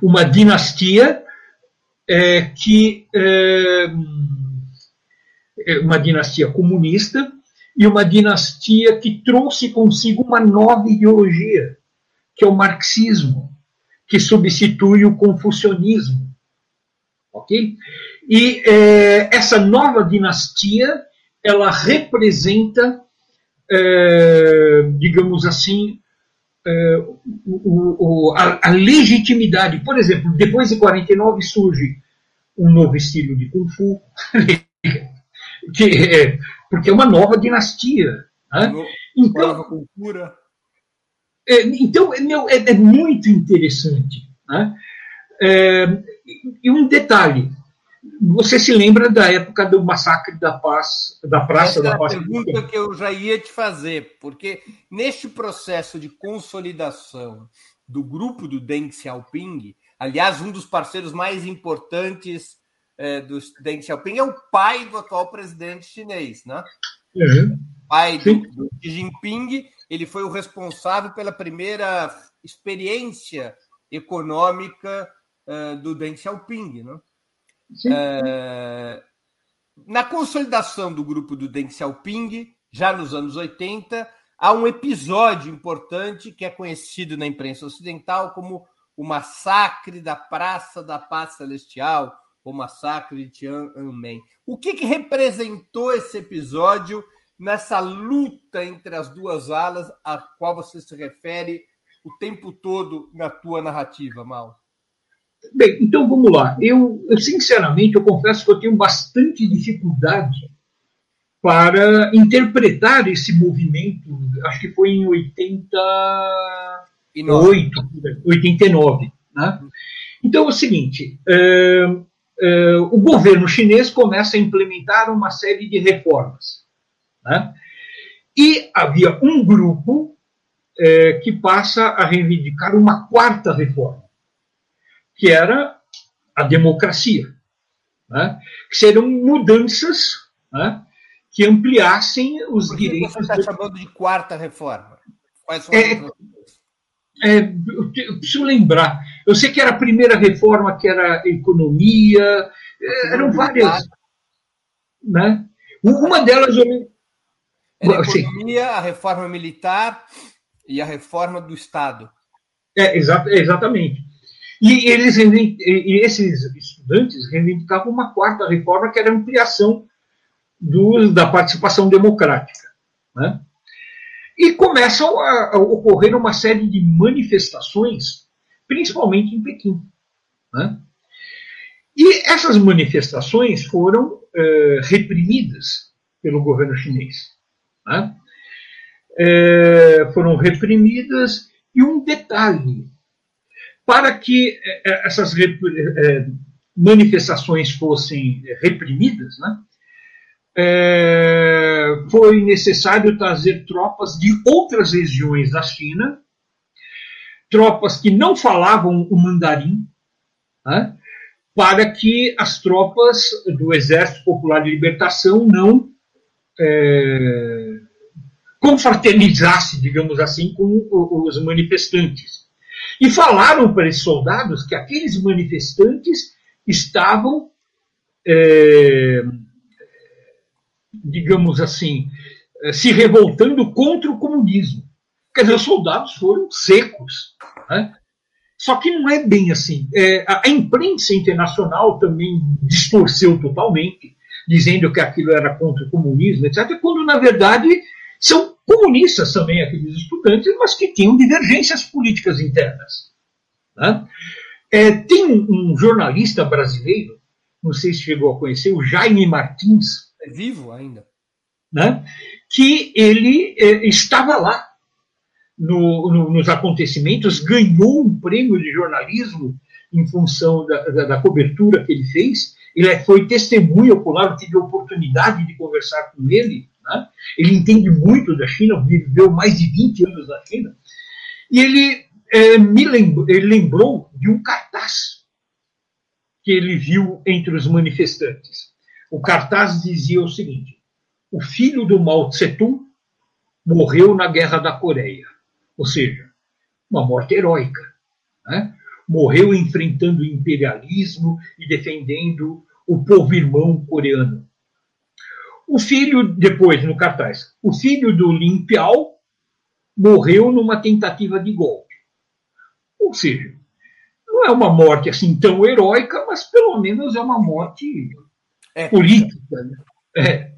Uma dinastia é, que é, é uma dinastia comunista e uma dinastia que trouxe consigo uma nova ideologia, que é o marxismo, que substitui o confucionismo. Ok? E é, essa nova dinastia, ela representa, é, digamos assim, é, o, o, a, a, legitimidade. Por exemplo, depois de 49 surge um novo estilo de Kung Fu, que é, porque é uma nova dinastia. Né? Então, nova cultura. É, então, é, meu, é, muito interessante. Né? E um detalhe, você se lembra da época do massacre da paz, da Praça Essa da Paz? É a pergunta que eu já ia te fazer, porque neste processo de consolidação do grupo do Deng Xiaoping, aliás, um dos parceiros mais importantes é, do Deng Xiaoping é o pai do atual presidente chinês, né? Uhum. Pai do, do Xi Jinping ele foi o responsável pela primeira experiência econômica uh, do Deng Xiaoping. Né? Uh, na consolidação do grupo do Deng Xiaoping, já nos anos 80, há um episódio importante que é conhecido na imprensa ocidental como o massacre da Praça da Paz Celestial, o massacre de Tiananmen. O que, que representou esse episódio nessa luta entre as duas alas a qual você se refere o tempo todo na tua narrativa, Mal? Bem, então vamos lá. Eu, eu, sinceramente, eu confesso que eu tenho bastante dificuldade para interpretar esse movimento. Acho que foi em 88, 89. Né? Então é o seguinte: é, é, o governo chinês começa a implementar uma série de reformas né? E havia um grupo é, que passa a reivindicar uma quarta reforma, que era a democracia, né? que seriam mudanças né? que ampliassem os Por que direitos. Você está chamando de quarta reforma? Quais são é, é, eu preciso lembrar. Eu sei que era a primeira reforma, que era a economia, é, eram várias. Né? Uma delas eu, era a economia, a reforma militar e a reforma do Estado. É, exa exatamente. E, eles, e esses estudantes reivindicavam uma quarta reforma, que era a ampliação do, da participação democrática. Né? E começam a, ocorrer uma série de manifestações, principalmente em Pequim. Né? E essas manifestações foram eh, reprimidas pelo governo chinês. Né? Eh, foram reprimidas, e um detalhe: para que eh, essas manifestações fossem reprimidas, né? é, foi necessário trazer tropas de outras regiões da China, tropas que não falavam o mandarim, né, para que as tropas do Exército Popular de Libertação não é, digamos assim, com os manifestantes. E falaram para esses soldados que aqueles manifestantes estavam é, digamos assim, eh, se revoltando contra o comunismo. Quer dizer, os soldados foram secos. Né? Só que não é bem assim. É, a imprensa internacional também distorceu totalmente, dizendo que aquilo era contra o comunismo, etc., quando, na verdade, são comunistas também aqueles estudantes, mas que tinham divergências políticas internas. Né? É, tem um, um jornalista brasileiro, não sei se chegou a conhecer, o Jaime Martins, é vivo ainda. Né? Que ele é, estava lá no, no, nos acontecimentos, ganhou um prêmio de jornalismo em função da, da, da cobertura que ele fez. Ele foi testemunha ocular, tive a oportunidade de conversar com ele. Né? Ele entende muito da China, viveu mais de 20 anos na China. E ele é, me lembrou, ele lembrou de um cartaz que ele viu entre os manifestantes. O cartaz dizia o seguinte: o filho do Mao Tse-tung morreu na Guerra da Coreia, ou seja, uma morte heróica. Né? Morreu enfrentando o imperialismo e defendendo o povo irmão coreano. O filho, depois no cartaz, o filho do Lin Piao morreu numa tentativa de golpe. Ou seja, não é uma morte assim tão heróica, mas pelo menos é uma morte é. política. Né? É.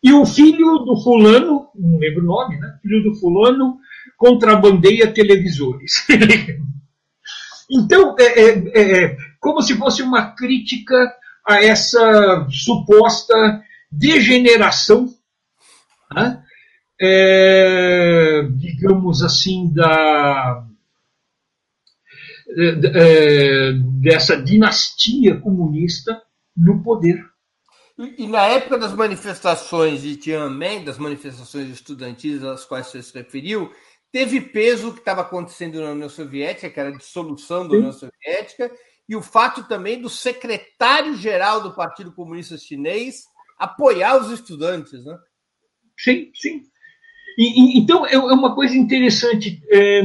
E o filho do fulano, não lembro o nome, né? Filho do fulano contrabandeia televisores. então, é, é, é, é, como se fosse uma crítica a essa suposta degeneração, né? é, digamos assim, da, é, dessa dinastia comunista no poder. E, e, na época das manifestações de Tiananmen, das manifestações estudantis às quais você se referiu, teve peso o que estava acontecendo na União Soviética, que era a dissolução da União Soviética, e o fato também do secretário-geral do Partido Comunista Chinês apoiar os estudantes, né? Sim, sim. E, e, então é, é uma coisa interessante. É,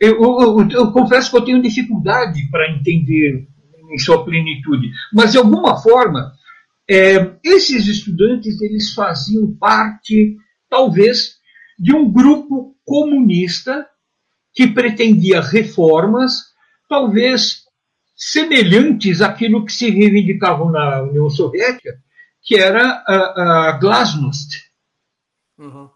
eu, eu, eu, confesso que eu tenho dificuldade para entender em sua plenitude. Mas, de alguma forma, é, esses estudantes eles faziam parte, talvez, de um grupo comunista que pretendia reformas, talvez semelhantes àquilo que se reivindicava na União Soviética, que era a, a glasnost. Uhum.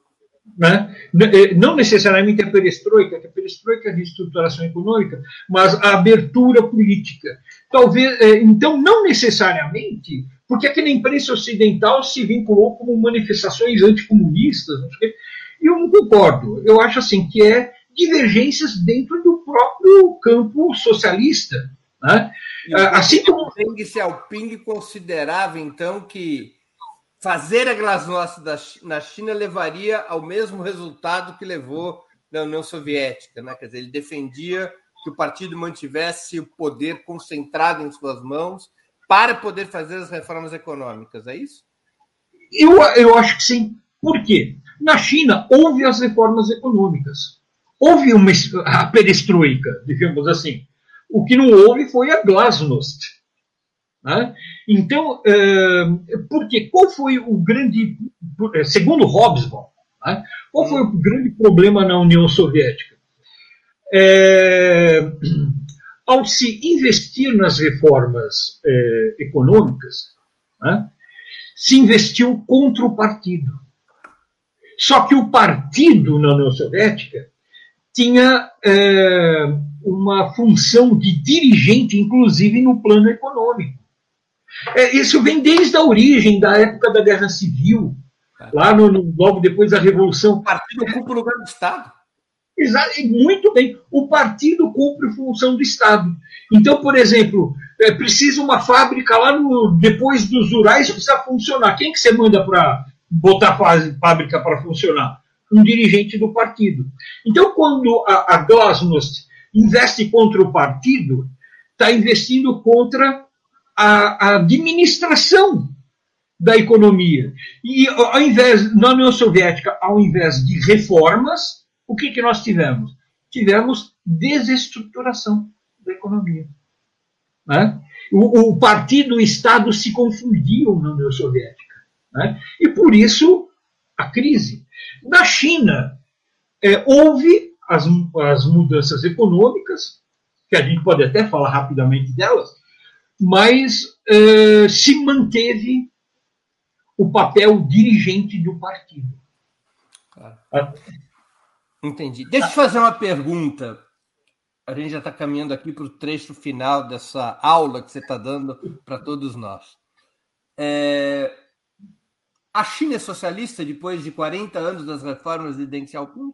Né? Eh, não necessariamente a perestroika, que a perestroika é a reestruturação econômica, mas a abertura política. Talvez, é, então, não necessariamente, porque aqui na imprensa ocidental se vinculou como manifestações anticomunistas, e eu não concordo. Eu acho assim que é divergências dentro do próprio campo socialista. Né? Assim como Xiaoping considerava então que fazer a glasnost na China levaria ao mesmo resultado que levou na União Soviética, né? Quer dizer, ele defendia que o partido mantivesse o poder concentrado em suas mãos para poder fazer as reformas econômicas, é isso? Eu, eu acho que sim. Por quê? Na China houve as reformas econômicas. Houve uma, a perestroika, digamos assim. O que não houve foi a glasnost. Né? Então, porque qual foi o grande, segundo Hobsbawm, né? qual foi o grande problema na União Soviética? é, ao se investir nas reformas econômicas, né, se investiu contra o partido. Só que o partido na União Soviética tinha uma função de dirigente, inclusive no plano econômico. É, isso vem desde a origem, da época da Guerra Civil, lá no, no, logo depois da Revolução. O partido ocupa o lugar do Estado. Exato, muito bem. O partido cumpre função do Estado. Então, por exemplo, é, precisa uma fábrica lá no, depois dos Urais precisa funcionar. Quem que você manda para botar a fábrica para funcionar? Um dirigente do partido. Então, quando a, a Glasnost investe contra o partido, está investindo contra a, a administração da economia. E ao invés, na União Soviética, ao invés de reformas, o que, que nós tivemos? Tivemos desestruturação da economia. Né? O, o, partido e o Estado se confundiam na União Soviética. Né? E por isso a crise. Na China, é, houve as, as mudanças econômicas, que a gente pode até falar rapidamente delas, mas é, se manteve o papel dirigente do partido. Entendi. Deixa eu te fazer uma pergunta. A gente já está caminhando aqui para o trecho final dessa aula que você está dando para todos nós. É... A China é socialista depois de 40 anos das reformas de Deng Xiaoping?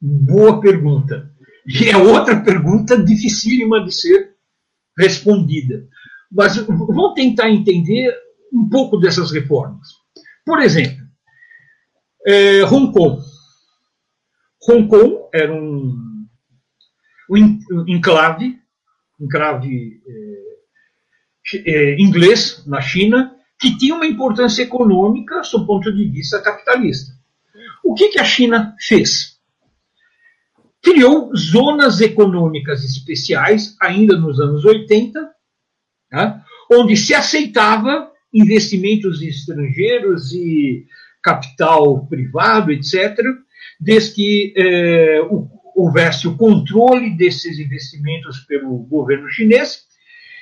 Boa pergunta. E é outra pergunta dificílima de ser respondida. Mas vou tentar entender um pouco dessas reformas. Por exemplo, é, Hong Kong. Hong Kong era um, um enclave, enclave é, é, inglês na China, que tinha uma importância econômica sob o ponto de vista capitalista. O que, que a China fez? Criou zonas econômicas especiais, ainda nos anos 80, né, onde se aceitava investimentos estrangeiros e capital privado, etc., desde que eh, houvesse o controle desses investimentos pelo governo chinês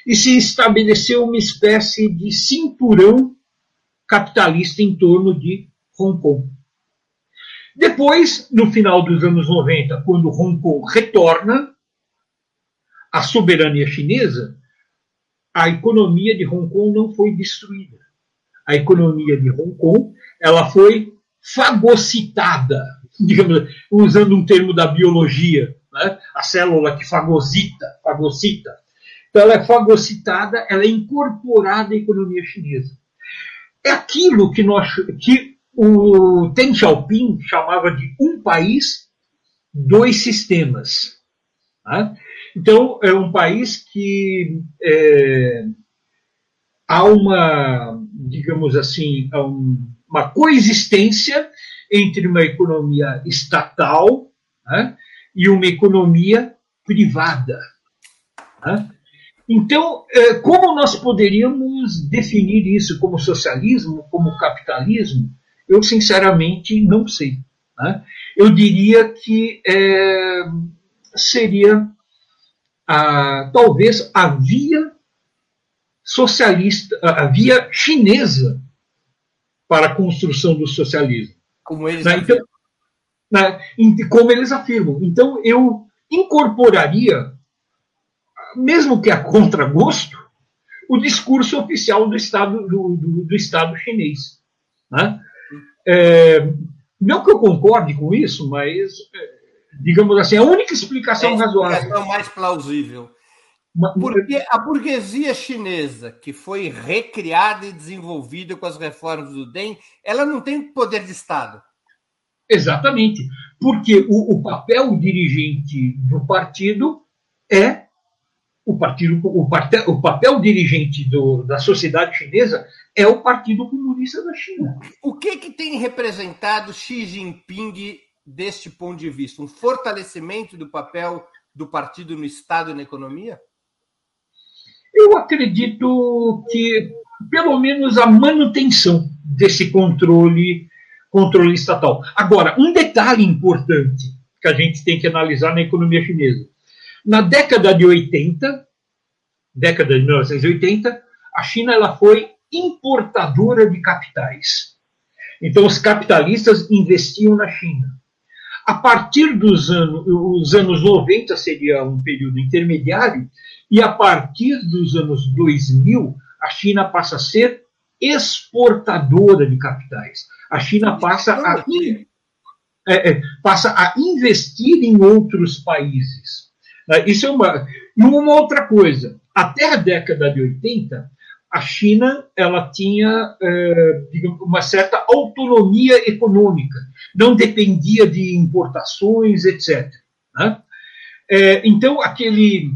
e se estabeleceu uma espécie de cinturão capitalista em torno de Hong Kong. Depois, no final dos anos 90, quando Hong Kong retorna à soberania chinesa, a economia de Hong Kong não foi destruída. A economia de Hong Kong ela foi fagocitada, digamos, usando um termo da biologia, né? a célula que fagocita, fagocita. Então ela é fagocitada, ela é incorporada à economia chinesa. É aquilo que nós que o Deng Xiaoping chamava de um país, dois sistemas. Tá? Então, é um país que é, há uma, digamos assim, uma coexistência entre uma economia estatal né, e uma economia privada. Né? Então, é, como nós poderíamos definir isso como socialismo, como capitalismo? Eu, sinceramente, não sei. Né? Eu diria que é, seria a, talvez a via socialista, a via chinesa para a construção do socialismo. Como eles né? então, né? Como eles afirmam. Então, eu incorporaria, mesmo que a contragosto, o discurso oficial do Estado, do, do, do Estado chinês. Né? É, não que eu concorde com isso, mas, é, digamos assim, a única explicação é a razoável. É mais plausível. Porque a burguesia chinesa, que foi recriada e desenvolvida com as reformas do Deng, ela não tem poder de Estado. Exatamente. Porque o, o papel dirigente do partido é o partido, o, parte, o papel dirigente do, da sociedade chinesa é o Partido Comunista da China. O que, que tem representado Xi Jinping deste ponto de vista? Um fortalecimento do papel do partido no Estado e na economia? Eu acredito que, pelo menos, a manutenção desse controle, controle estatal. Agora, um detalhe importante que a gente tem que analisar na economia chinesa na década de 80, década de 1980, a China ela foi importadora de capitais. Então, os capitalistas investiam na China. A partir dos anos, os anos 90 seria um período intermediário, e a partir dos anos 2000, a China passa a ser exportadora de capitais. A China passa a, é, é, passa a investir em outros países. Né? Isso é uma. E uma outra coisa, até a década de 80, a China ela tinha é, uma certa autonomia econômica, não dependia de importações, etc. Né? É, então, aquele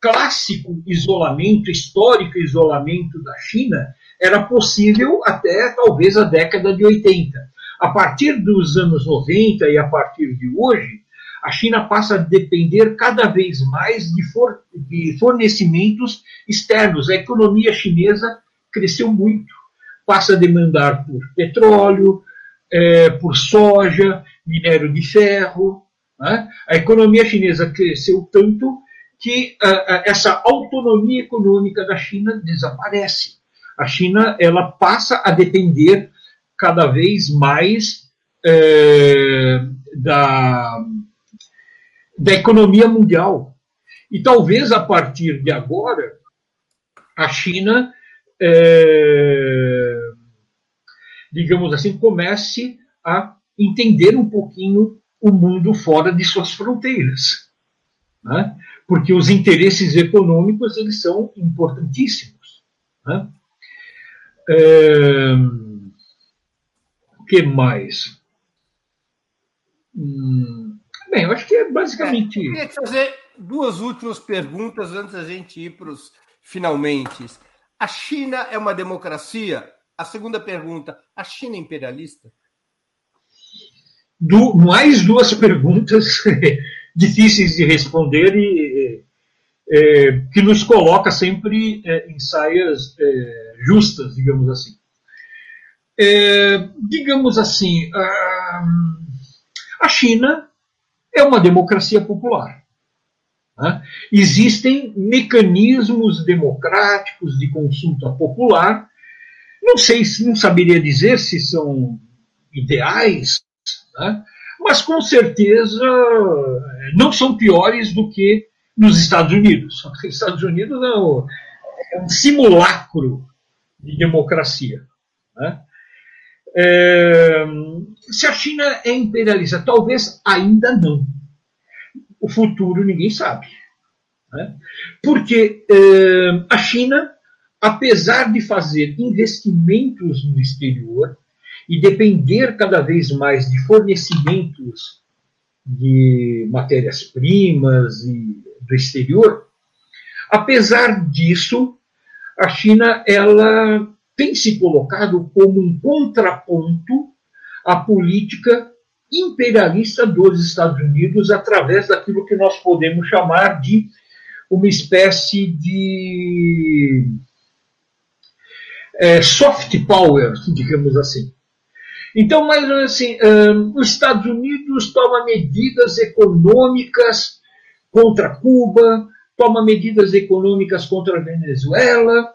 clássico isolamento, histórico isolamento da China, era possível até talvez a década de 80. A partir dos anos 90 e a partir de hoje, a China passa a depender cada vez mais de, for, de fornecimentos externos. A economia chinesa cresceu muito, passa a demandar por petróleo, é, por soja, minério de ferro. Né? A economia chinesa cresceu tanto que essa autonomia econômica da China desaparece. A China ela passa a depender cada vez mais é, da, da economia mundial. E talvez a partir de agora, a China, é, digamos assim, comece a entender um pouquinho o mundo fora de suas fronteiras. Né? Porque os interesses econômicos eles são importantíssimos. Né? É, o que mais? Hum, Bem, eu acho que é basicamente. É, eu queria te fazer duas últimas perguntas antes da gente ir para os finalmente. A China é uma democracia? A segunda pergunta: a China é imperialista? Do, mais duas perguntas difíceis de responder e é, que nos coloca sempre é, em saias é, justas, digamos assim. É, digamos assim, a, a China é uma democracia popular. Né? Existem mecanismos democráticos de consulta popular. Não sei, não saberia dizer se são ideais, né? mas com certeza não são piores do que nos Estados Unidos. Os Estados Unidos é um, é um simulacro de democracia. Né? É, se a China é imperialista, talvez ainda não. O futuro ninguém sabe. Né? Porque é, a China, apesar de fazer investimentos no exterior e depender cada vez mais de fornecimentos de matérias-primas e do exterior, apesar disso, a China ela tem se colocado como um contraponto à política imperialista dos Estados Unidos através daquilo que nós podemos chamar de uma espécie de é, soft power, digamos assim. Então, mais assim, um, os Estados Unidos toma medidas econômicas contra Cuba, toma medidas econômicas contra a Venezuela.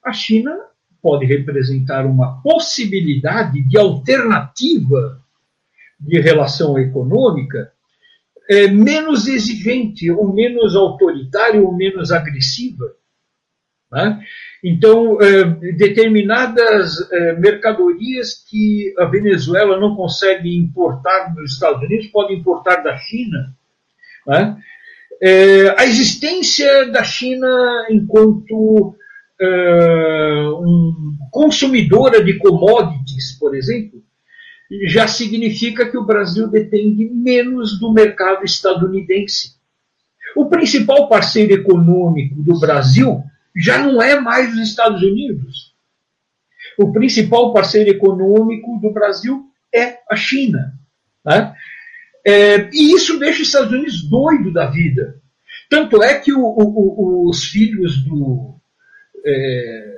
A China pode representar uma possibilidade de alternativa de relação econômica é, menos exigente, ou menos autoritária, ou menos agressiva. Né? Então, é, determinadas é, mercadorias que a Venezuela não consegue importar dos Estados Unidos podem importar da China. Né? É, a existência da China enquanto uh, um, consumidora de commodities, por exemplo, já significa que o Brasil depende menos do mercado estadunidense. O principal parceiro econômico do Brasil já não é mais os Estados Unidos. O principal parceiro econômico do Brasil é a China. Né? É, e isso deixa os Estados Unidos doido da vida. Tanto é que o, o, os filhos do, é,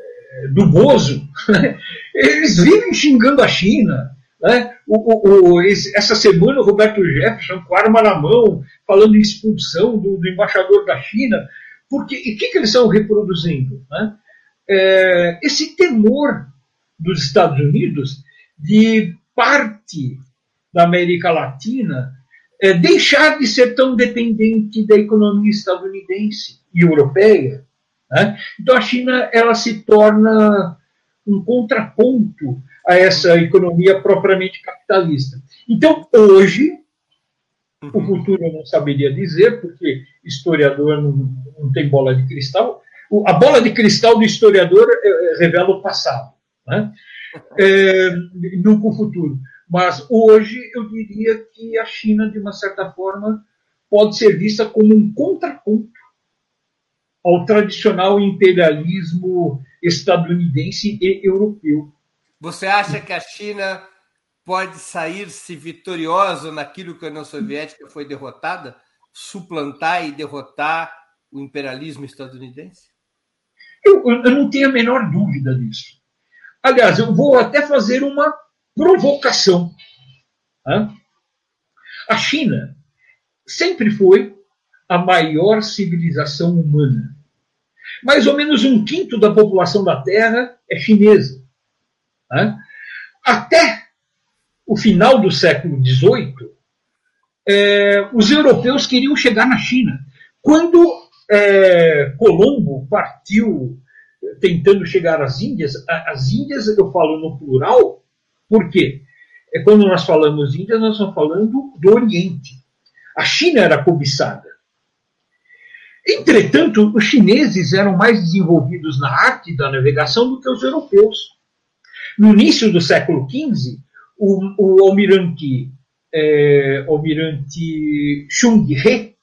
do Bozo, né? eles vivem xingando a China. Né? O, o, essa semana o Roberto Jefferson com arma na mão, falando em expulsão do, do embaixador da China, porque e o que, que eles estão reproduzindo? Né? é, esse temor dos Estados Unidos de parte da América Latina é, deixar de ser tão dependente da economia estadunidense e europeia. Né? Então a China ela se torna um contraponto a essa economia propriamente capitalista. Então hoje o uhum. futuro eu não saberia dizer porque historiador não, não tem bola de cristal. A bola de cristal do historiador é, é, revela o passado, né? é, nunca o futuro. Mas hoje eu diria que a China, de uma certa forma, pode ser vista como um contraponto ao tradicional imperialismo estadunidense e europeu. Você acha que a China pode sair-se vitoriosa naquilo que a União Soviética foi derrotada? Suplantar e derrotar o imperialismo estadunidense? Eu, eu não tenho a menor dúvida disso. Aliás, eu vou até fazer uma provocação. A China sempre foi a maior civilização humana. Mais ou menos um quinto da população da Terra é chinesa. Até o final do século XVIII, é, os europeus queriam chegar na China. Quando é, Colombo partiu tentando chegar às Índias, as Índias eu falo no plural, por quê? É quando nós falamos Índia, nós estamos falando do Oriente. A China era cobiçada. Entretanto, os chineses eram mais desenvolvidos na arte da navegação do que os europeus. No início do século XV, o, o almirante, é, almirante Chung He,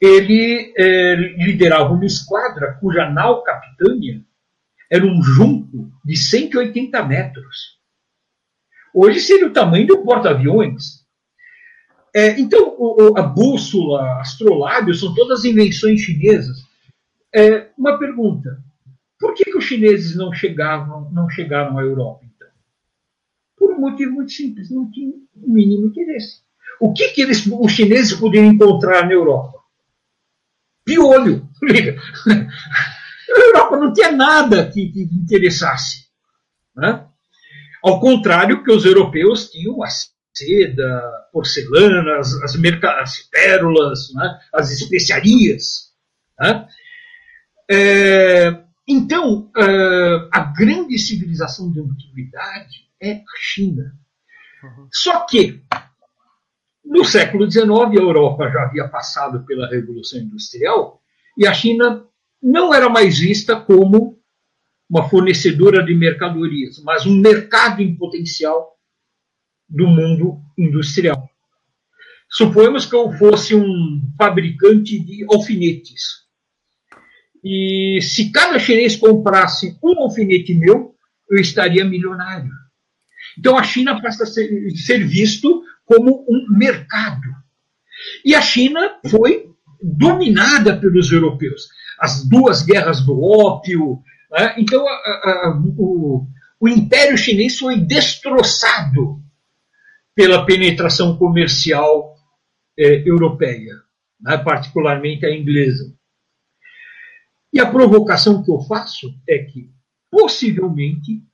ele é, liderava uma esquadra cuja nau capitânia era um junco de 180 metros. Hoje seria o tamanho um porta-aviões. É, então, o, a bússola, astrolábio, são todas invenções chinesas. É, uma pergunta: por que, que os chineses não chegavam, não chegaram à Europa, então? Por um motivo muito simples: não tinham o mínimo interesse. O que, que eles, os chineses poderiam encontrar na Europa? Piolho. A Europa não tinha nada que, que interessasse. Né? Ao contrário que os europeus tinham a seda, porcelana, as, as, as pérolas, né? as especiarias. Né? É, então, é, a grande civilização da antiguidade é a China. Uhum. Só que, no século XIX, a Europa já havia passado pela Revolução Industrial e a China não era mais vista como uma fornecedora de mercadorias, mas um mercado em potencial do mundo industrial. Suponhamos que eu fosse um fabricante de alfinetes. E se cada chinês comprasse um alfinete meu, eu estaria milionário. Então a China passa a ser, ser visto como um mercado. E a China foi dominada pelos europeus. As duas guerras do ópio, né? Então, a, a, o, o Império Chinês foi destroçado pela penetração comercial é, europeia, né? particularmente a inglesa. E a provocação que eu faço é que, possivelmente,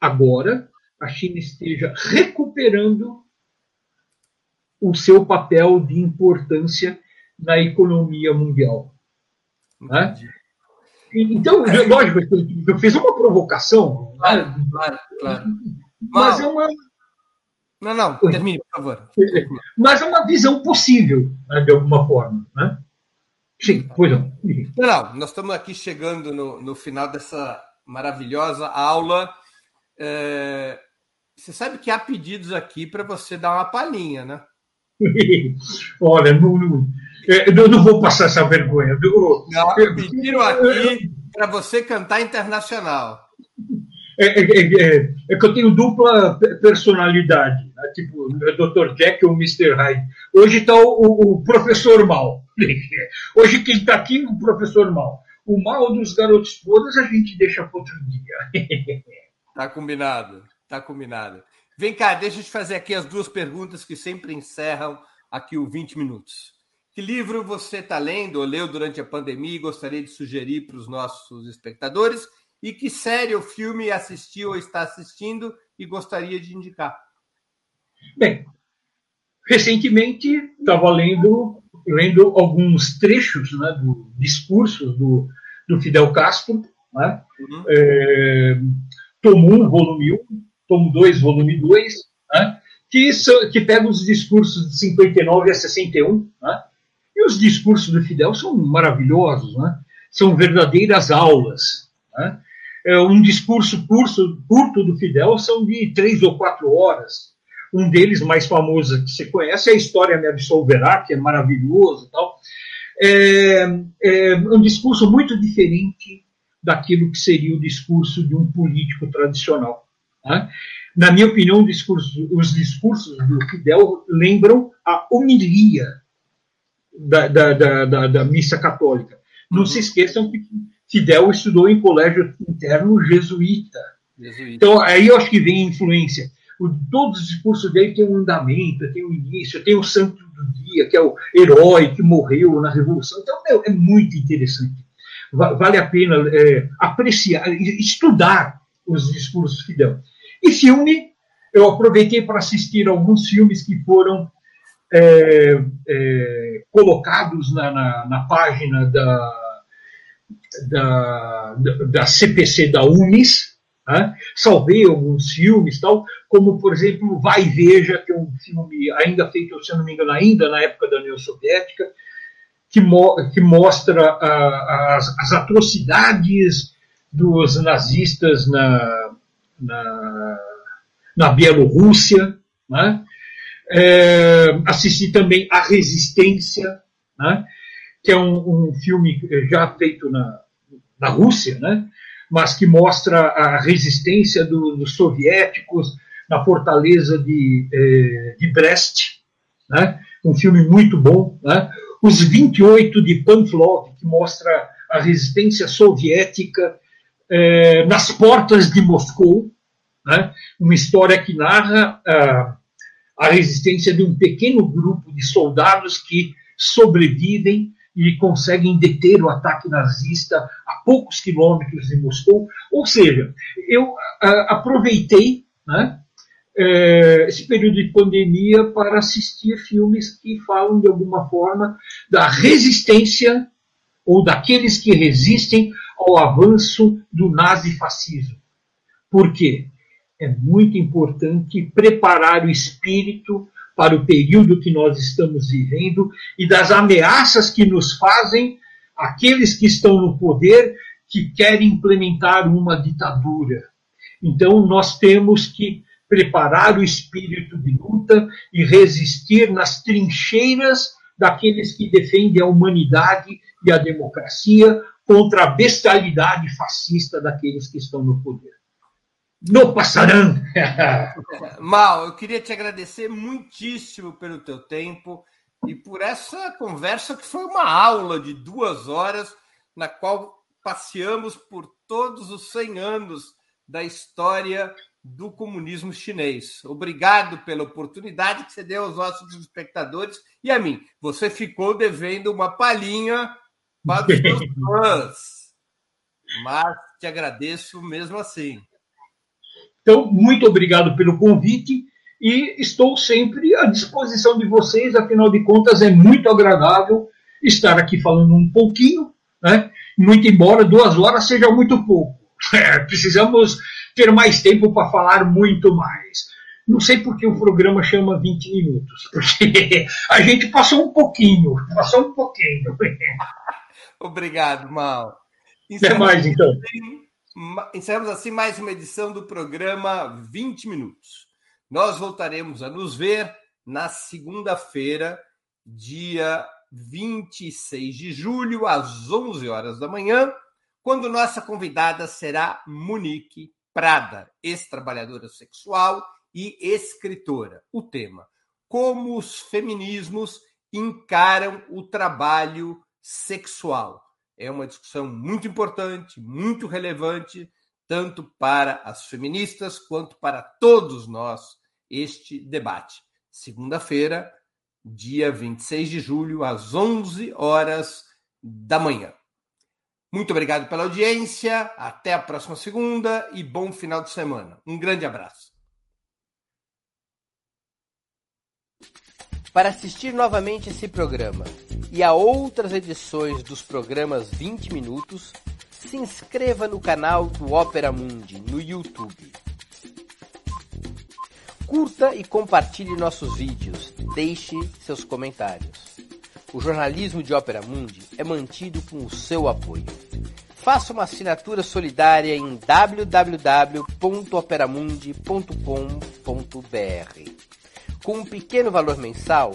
agora, a China esteja recuperando o seu papel de importância na economia mundial. Né? Então, lógico, eu fiz uma provocação. Claro, claro, claro. Mas é uma. Não, não, termine, por favor. Mas é uma visão possível, né, de alguma forma. Né? Sim, pois não. Não, não, nós estamos aqui chegando no, no final dessa maravilhosa aula. É, você sabe que há pedidos aqui para você dar uma palhinha, né? Olha, não, não, é, eu não vou passar essa vergonha. Não, pediram aqui para você cantar internacional. É, é, é, é, que eu tenho dupla personalidade, né? tipo Dr. Jack ou Mr. Hyde. Hoje está o, o, professor Mal. Hoje quem está aqui é o professor Mal. O mal dos garotos podres a gente deixa para outro dia. tá combinado, tá combinado. Vem cá, deixa eu te fazer aqui as duas perguntas que sempre encerram aqui o 20 minutos. Que livro você está lendo ou leu durante a pandemia e gostaria de sugerir para os nossos espectadores? E que série ou filme assistiu ou está assistindo e gostaria de indicar? Bem, recentemente estava lendo, lendo alguns trechos né, do discurso do, do Fidel Castro, né? Uhum. É, tomo 1, volume 1, tomo 2, volume 2, né? que, que pega os discursos de 59 a 61, né? e os discursos do Fidel são maravilhosos, né? são verdadeiras aulas. Né? É, um discurso curso, curto do Fidel são de três ou quatro horas. Um deles, mais famoso que você conhece, é a História Me Absolverá, que é maravilhoso tal. É, é um discurso muito diferente daquilo que seria o discurso de um político tradicional. Né? Na minha opinião, discurso, os discursos do Fidel lembram a homilia da, da, da, da missa católica. Não uhum. se esqueçam que Fidel estudou em colégio interno jesuíta. jesuíta. Então, aí eu acho que vem a influência. O, todos os discursos dele têm um andamento, tem um início, tem o santo do dia, que é o herói que morreu na Revolução. Então, é, é muito interessante. Vale a pena é, apreciar, estudar os discursos de Fidel. E filme, eu aproveitei para assistir alguns filmes que foram é, é, colocados na, na, na, página da, da, da CPC da UNIS, né? salvei alguns filmes, tal, como, por exemplo, Vai e Veja, que é um filme ainda feito, se não me engano, ainda na época da União Soviética, que, mo que mostra a, as, as, atrocidades dos nazistas na, na, na Bielorrússia. Né? É, assisti também A Resistência, né? Que é um, um, filme já feito na, na Rússia, né? mas que mostra a resistência do, dos soviéticos na fortaleza de, eh, de Brest, né? um filme muito bom. Né? Os 28 de Pamplov, que mostra a resistência soviética eh, nas portas de Moscou, né? uma história que narra ah, a resistência de um pequeno grupo de soldados que sobrevivem e conseguem deter o ataque nazista a poucos quilômetros de Moscou. Ou seja, eu uh, aproveitei né, uh, esse período de pandemia para assistir filmes que falam de alguma forma da resistência ou daqueles que resistem ao avanço do nazifascismo. Por quê? É muito importante preparar o espírito para o período que nós estamos vivendo e das ameaças que nos fazem aqueles que estão no poder que querem implementar uma ditadura. Então, nós temos que preparar o espírito de luta e resistir nas trincheiras daqueles que defendem a humanidade e a democracia contra a bestialidade fascista daqueles que estão no poder não passarão. Mal, eu queria te agradecer muitíssimo pelo teu tempo e por essa conversa que foi uma aula de duas horas, na qual passeamos por todos os 100 anos da história do comunismo chinês. Obrigado pela oportunidade que você deu aos nossos espectadores e a mim. Você ficou devendo uma palhinha para os seus fãs, mas te agradeço mesmo assim. Então, muito obrigado pelo convite e estou sempre à disposição de vocês, afinal de contas, é muito agradável estar aqui falando um pouquinho, né? muito embora duas horas seja muito pouco. É, precisamos ter mais tempo para falar muito mais. Não sei por que o programa chama 20 minutos, porque a gente passou um pouquinho, passou um pouquinho. Obrigado, Mal. Até mais, então. Encerramos assim mais uma edição do programa 20 Minutos. Nós voltaremos a nos ver na segunda-feira, dia 26 de julho, às 11 horas da manhã, quando nossa convidada será Monique Prada, ex-trabalhadora sexual e escritora. O tema: Como os feminismos encaram o trabalho sexual é uma discussão muito importante, muito relevante, tanto para as feministas quanto para todos nós, este debate. Segunda-feira, dia 26 de julho, às 11 horas da manhã. Muito obrigado pela audiência, até a próxima segunda e bom final de semana. Um grande abraço. Para assistir novamente esse programa e a outras edições dos programas 20 Minutos, se inscreva no canal do Opera Mundi no YouTube. Curta e compartilhe nossos vídeos, deixe seus comentários. O jornalismo de Opera Mundi é mantido com o seu apoio. Faça uma assinatura solidária em www.operamundi.com.br. Com um pequeno valor mensal,